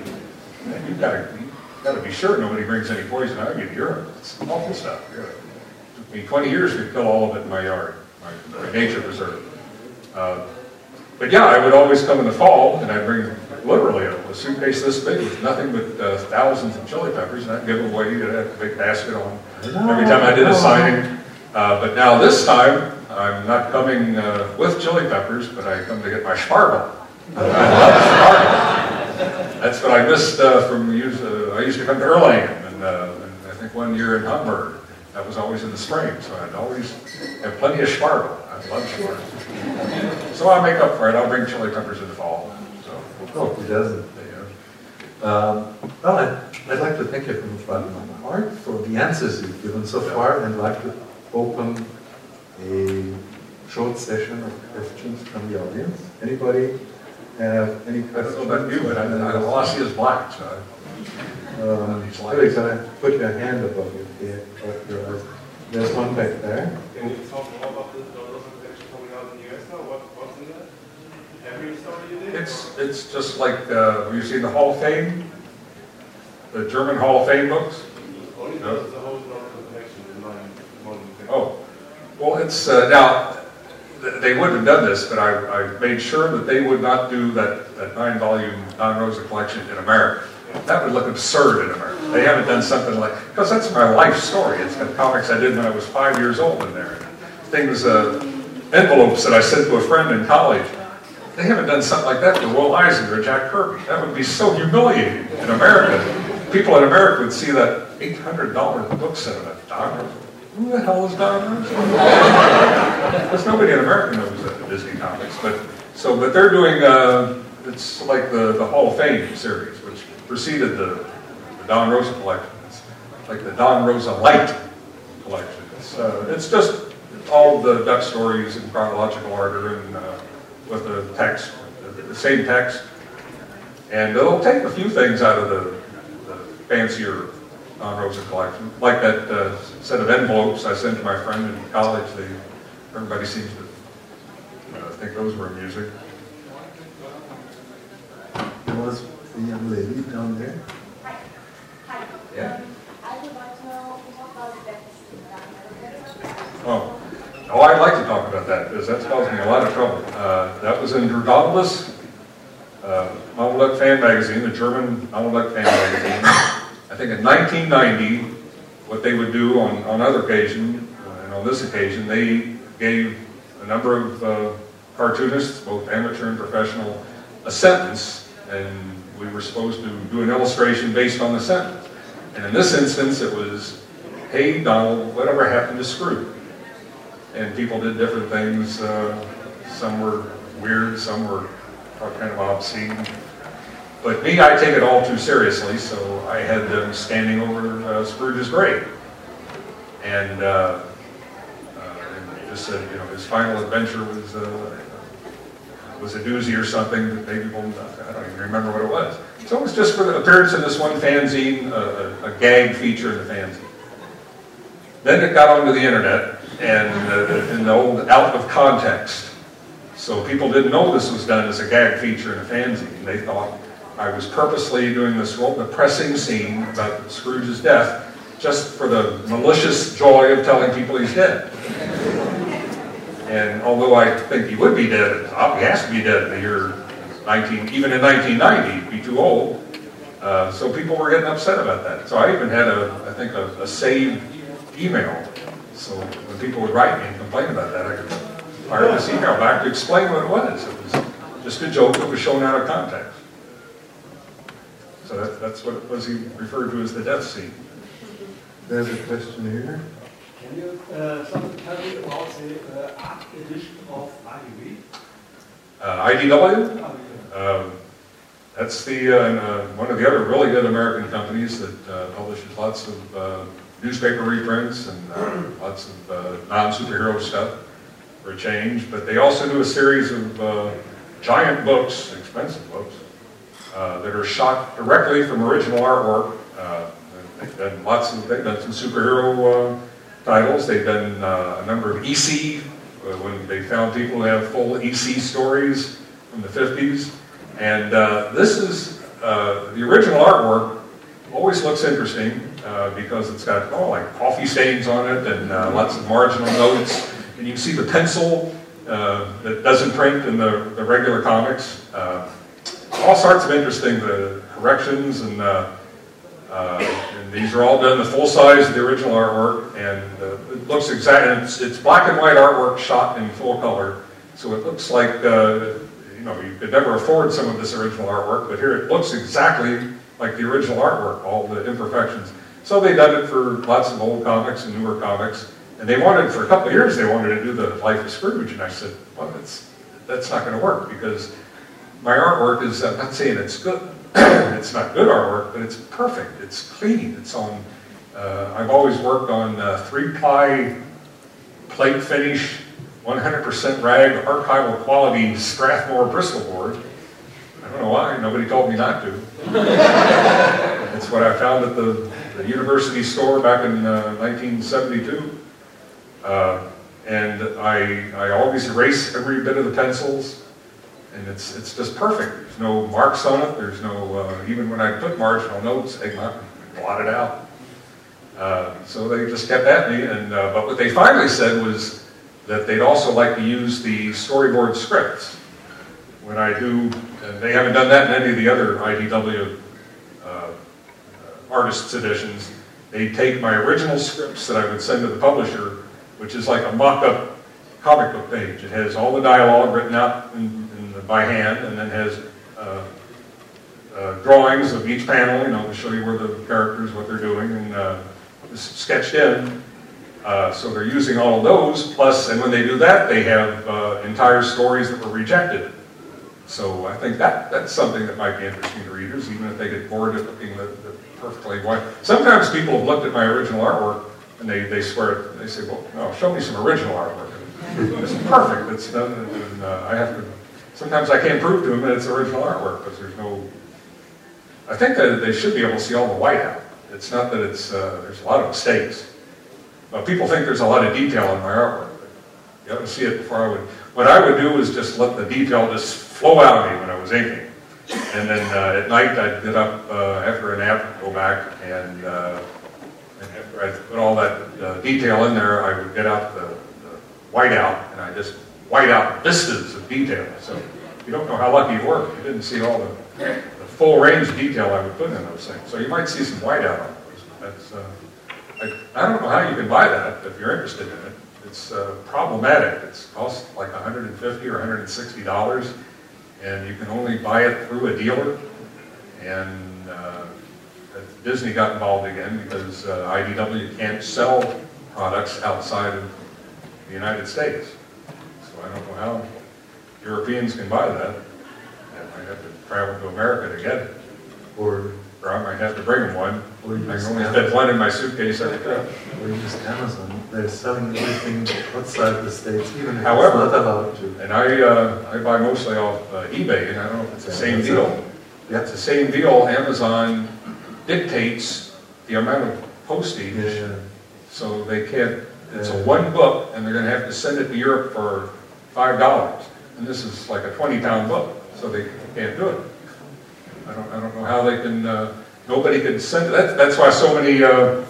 And you've gotta, you've gotta be sure nobody brings any poison ivy to Europe. It's awful stuff, really. Took me twenty years to kill all of it in my yard, my, my nature preserve. Uh, But yeah, I would always come in the fall, and I'd bring literally a a suitcase this big with nothing but uh, thousands of chili peppers, and I'd give them away, you'd have a big basket on every time I did a signing. Uh, But now this time, I'm not coming uh, with chili peppers, but I come to get my sparkle. I love sparkle. That's what I missed uh, from, use- uh, I used to come to Erlangen, and uh, and I think one year in Hamburg. That was always in the spring, so I'd always have plenty of sparkle. I love sparkle. So I'll make up for it, I'll bring chili peppers in the fall, so. we'll Oh, he doesn't. there you go. Um, Well, I'd I'd like to thank you from the bottom of my heart for the answers you've given so far, and like to open a short session of questions from the audience. Anybody have any I don't questions? know about you, but I, I, all I see is black, so. Um, Billy, can I put your hand above your head, above your eyes? There's one back there. Can you talk more about this Dodos collection coming out in the US now? What, what's in that? Every story you did? It's, it's just like, uh, have you seen the Hall of Fame? The German Hall of Fame books? Only No. the whole collection in mind. Oh, well, it's, uh, now, th- they wouldn't have done this, but I, I made sure that they would not do that, that nine-volume Don Rosa collection in America. That would look absurd in America. They haven't done something like, because that's my life story. It's got comics I did when I was five years old in there. Things, uh, envelopes that I sent to a friend in college. They haven't done something like that to Will Eisner or Jack Kirby. That would be so humiliating in America. People in America would see that $800 book set of it. Don. Who the hell is Don Rosa? Because nobody in America knows that the Disney comics, but, so, but they're doing, uh, it's like the, the Hall of Fame series, which preceded the, the Don Rosa collection. It's like the Don Rosa Light collection. It's, uh, it's just all the duck stories in chronological order and, uh, with the text, the, same text. And they'll take a few things out of the fancier Don Rosa collection, like that uh, set of envelopes I sent to my friend in college. They, everybody seems to uh, think those were amusing. There was the young lady down there. Hi. Hi. Yeah. Um, I would like to know about. Oh, oh, I'd like to talk about that because that's caused me a lot of trouble. Uh, that was in Der Uh, Fan Magazine, the German Almanac Fan Magazine. I think in 1990, what they would do on, on other occasion, uh, and on this occasion, they gave a number of uh, cartoonists, both amateur and professional, a sentence, and we were supposed to do an illustration based on the sentence. And in this instance, it was, hey, Donald, whatever happened to Scrooge? and people did different things. Uh, some were weird, some were kind of obscene. But me, I take it all too seriously, so I had them standing over uh, Scrooge's grave. And, uh, uh, and just said, you know, his final adventure was, uh, was a doozy or something that maybe won't, I don't even remember what it was. So it was just for the appearance in this one fanzine, uh, a, a gag feature in the fanzine. Then it got onto the internet and uh, in the old out of context. So people didn't know this was done as a gag feature in a fanzine. They thought I was purposely doing this depressing scene about Scrooge's death just for the malicious joy of telling people he's dead. And although I think he would be dead, he has to be dead in the year 19, even in 1990, he'd be too old. Uh, so people were getting upset about that. So I even had a, I think, a, a saved email. So when people would write me and complain about that, I could fire this email back to explain what it was. It was just a joke that was shown out of context. So that, that's what was he referred to as the death scene. There's a question here. Can you uh, something tell me about the uh, art edition of IDW? Uh, IDW, um, that's the, uh, uh, one of the other really good American companies that uh, publishes lots of uh, newspaper reprints and uh, lots of uh, non-superhero stuff for change. But they also do a series of uh, giant books, expensive books, uh, that are shot directly from original artwork. Uh, they've done lots of, they've done some superhero uh, titles. They've done uh, a number of EC, uh, when they found people who have full EC stories from the 50s. And this is, the original artwork always looks interesting because it's got, oh, like coffee stains on it and lots of marginal notes. And you can see the pencil uh, that doesn't print in the, the regular comics. Uh, all sorts of interesting the corrections and, uh, uh, and these are all done the full size of the original artwork and uh, it looks exact. It's, it's black and white artwork shot in full color, so it looks like uh, you know you could never afford some of this original artwork, but here it looks exactly like the original artwork, all the imperfections. So they done it for lots of old comics and newer comics, and they wanted for a couple of years they wanted to do the Life of Scrooge, and I said, well, that's that's not going to work because my artwork is, I'm not saying it's good, it's not good artwork, but it's perfect, it's clean, it's on, uh, I've always worked on uh, three-ply plate finish, 100% rag, archival quality Strathmore Bristol board. I don't know why, nobody told me not to. it's what I found at the, the university store back in uh, 1972. Uh, and I, I always erase every bit of the pencils, and it's, it's just perfect. There's no marks on it, there's no, uh, even when I put marginal notes, they blot it out. Uh, so they just kept at me, and, uh, but what they finally said was that they'd also like to use the storyboard scripts. When I do, they haven't done that in any of the other IDW uh, artists' editions, they take my original scripts that I would send to the publisher, which is like a mock-up comic book page. It has all the dialogue written out in, in the, by hand, and then has uh, uh, drawings of each panel, you know, to show you where the characters, what they're doing, and uh, sketched in. Uh, so they're using all of those, plus, and when they do that, they have uh, entire stories that were rejected. So I think that that's something that might be interesting to readers, even if they get bored of looking the, the perfectly white. Sometimes people have looked at my original artwork and they, they swear, they say, well, no, show me some original artwork. It's perfect. It's done, and uh, I have to. Sometimes I can't prove to them that it's original artwork because there's no. I think that they should be able to see all the white out. It's not that it's uh, there's a lot of mistakes. But people think there's a lot of detail in my artwork. You have to see it before I would. What I would do is just let the detail just flow out of me when I was inking, and then uh, at night I'd get up uh, after a nap, go back, and, uh, and after I put all that uh, detail in there, I would get out the, the white out, and I just white out vistas of detail. So you don't know how lucky you were. You didn't see all the, the full range detail I would put in those things. So you might see some white out on those. That's, uh, I, I don't know how you can buy that if you're interested in it. It's uh, problematic. It's cost like 150 or 160 dollars, and you can only buy it through a dealer. And uh, Disney got involved again because uh, IDW can't sell products outside of the United States. So I don't know how Europeans can buy that. And I have to travel to America to get it, Or, or I might have to bring them one. or I can only fit one in my suitcase every trip. Or use Amazon. They're selling everything outside the States, even if However- it's not allowed to. And I, uh, I buy mostly off uh, eBay, and I don't know if it's the Yeah, same deal. it. Yeah. It's the same deal, Amazon dictates the amount of postage, Yeah, so they can't, it's a one book, and they're gonna have to send it to Europe for five dollars. And this is like a twenty pound book, so they can't do it. I don't, I don't know how they can, uh, nobody can send it, that's, that's why so many, uh,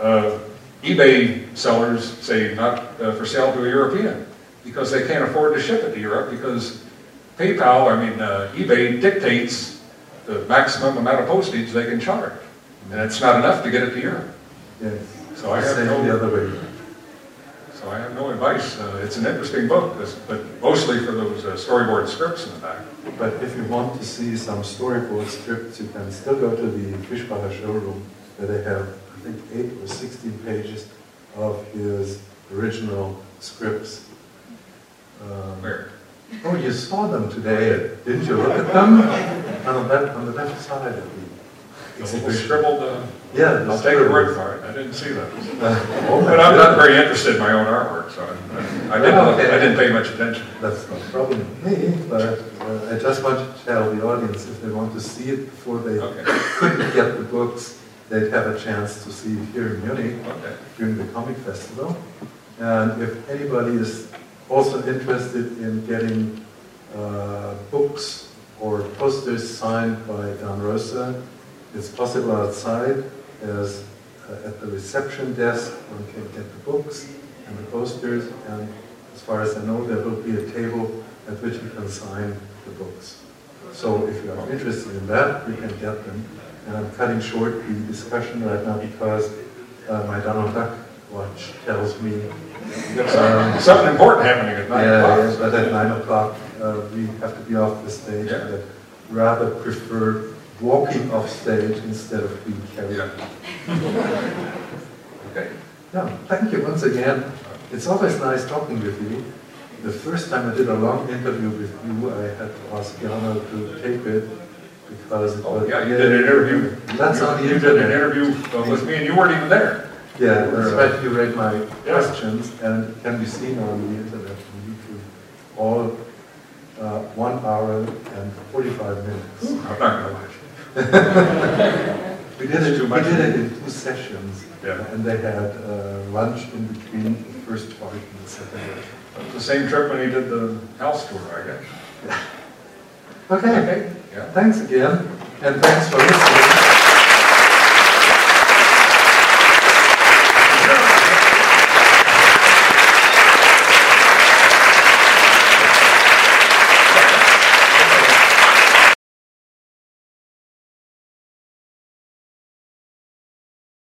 uh, eBay sellers say not uh, for sale to a European, because they can't afford to ship it to Europe, because PayPal, I mean, uh, eBay dictates the maximum amount of postage they can charge. And it's not enough to get it to Europe. Yes. So I have no- the other way. So I have no advice. Uh, It's an interesting book, but mostly for those uh, storyboard scripts in the back. But if you want to see some storyboard scripts, you can still go to the Fischbacher showroom, where they have, I think, eight or 16 pages of his original scripts. Um, Where? Oh, you saw them today, didn't you? Look at them on the left, on the left side of the little scribbled, uh, Yeah. the I'll take your word for it, I didn't see that. Uh, oh But I'm not very interested in my own artwork, so I- I didn't, Oh, look- okay. I didn't pay much attention. That's no problem with me, but uh, I just want to tell the audience if they want to see it before they Okay, couldn't get the books, they'd have a chance to see it here in Munich okay. during the comic festival. And if anybody is also interested in getting uh, books or posters signed by Don Rosa, it's possible outside. There's uh, at the reception desk, one can get the books and the posters, and as far as I know, there will be a table at which you can sign the books. So if you are interested in that, you can get them. And I'm cutting short the discussion right now because uh, my Donald Duck watch tells me Got Something important happening at nine yeah, o'clock. yes, but at nine o'clock, uh, we have to be off the stage. Yeah. I'd rather prefer walking off stage instead of being carried. Yeah. Okay. Yeah, thank you once again. It's always nice talking with you. The first time I did a long interview with you, I had to ask Jana to tape it because it Oh, was. yeah, you did an interview. That's on the You did an interview uh, with me and you weren't even there. Yeah, that's right, you read my Yeah. questions and it can be seen on the internet on YouTube. All uh, one hour and 45 minutes. I'm not gonna watch. We did it, too we did it in two sessions. Yeah. And they had uh, lunch in between the first part and the second part. The same trip when he did the house tour, I guess. okay. Okay, Yeah. thanks again, and thanks for listening.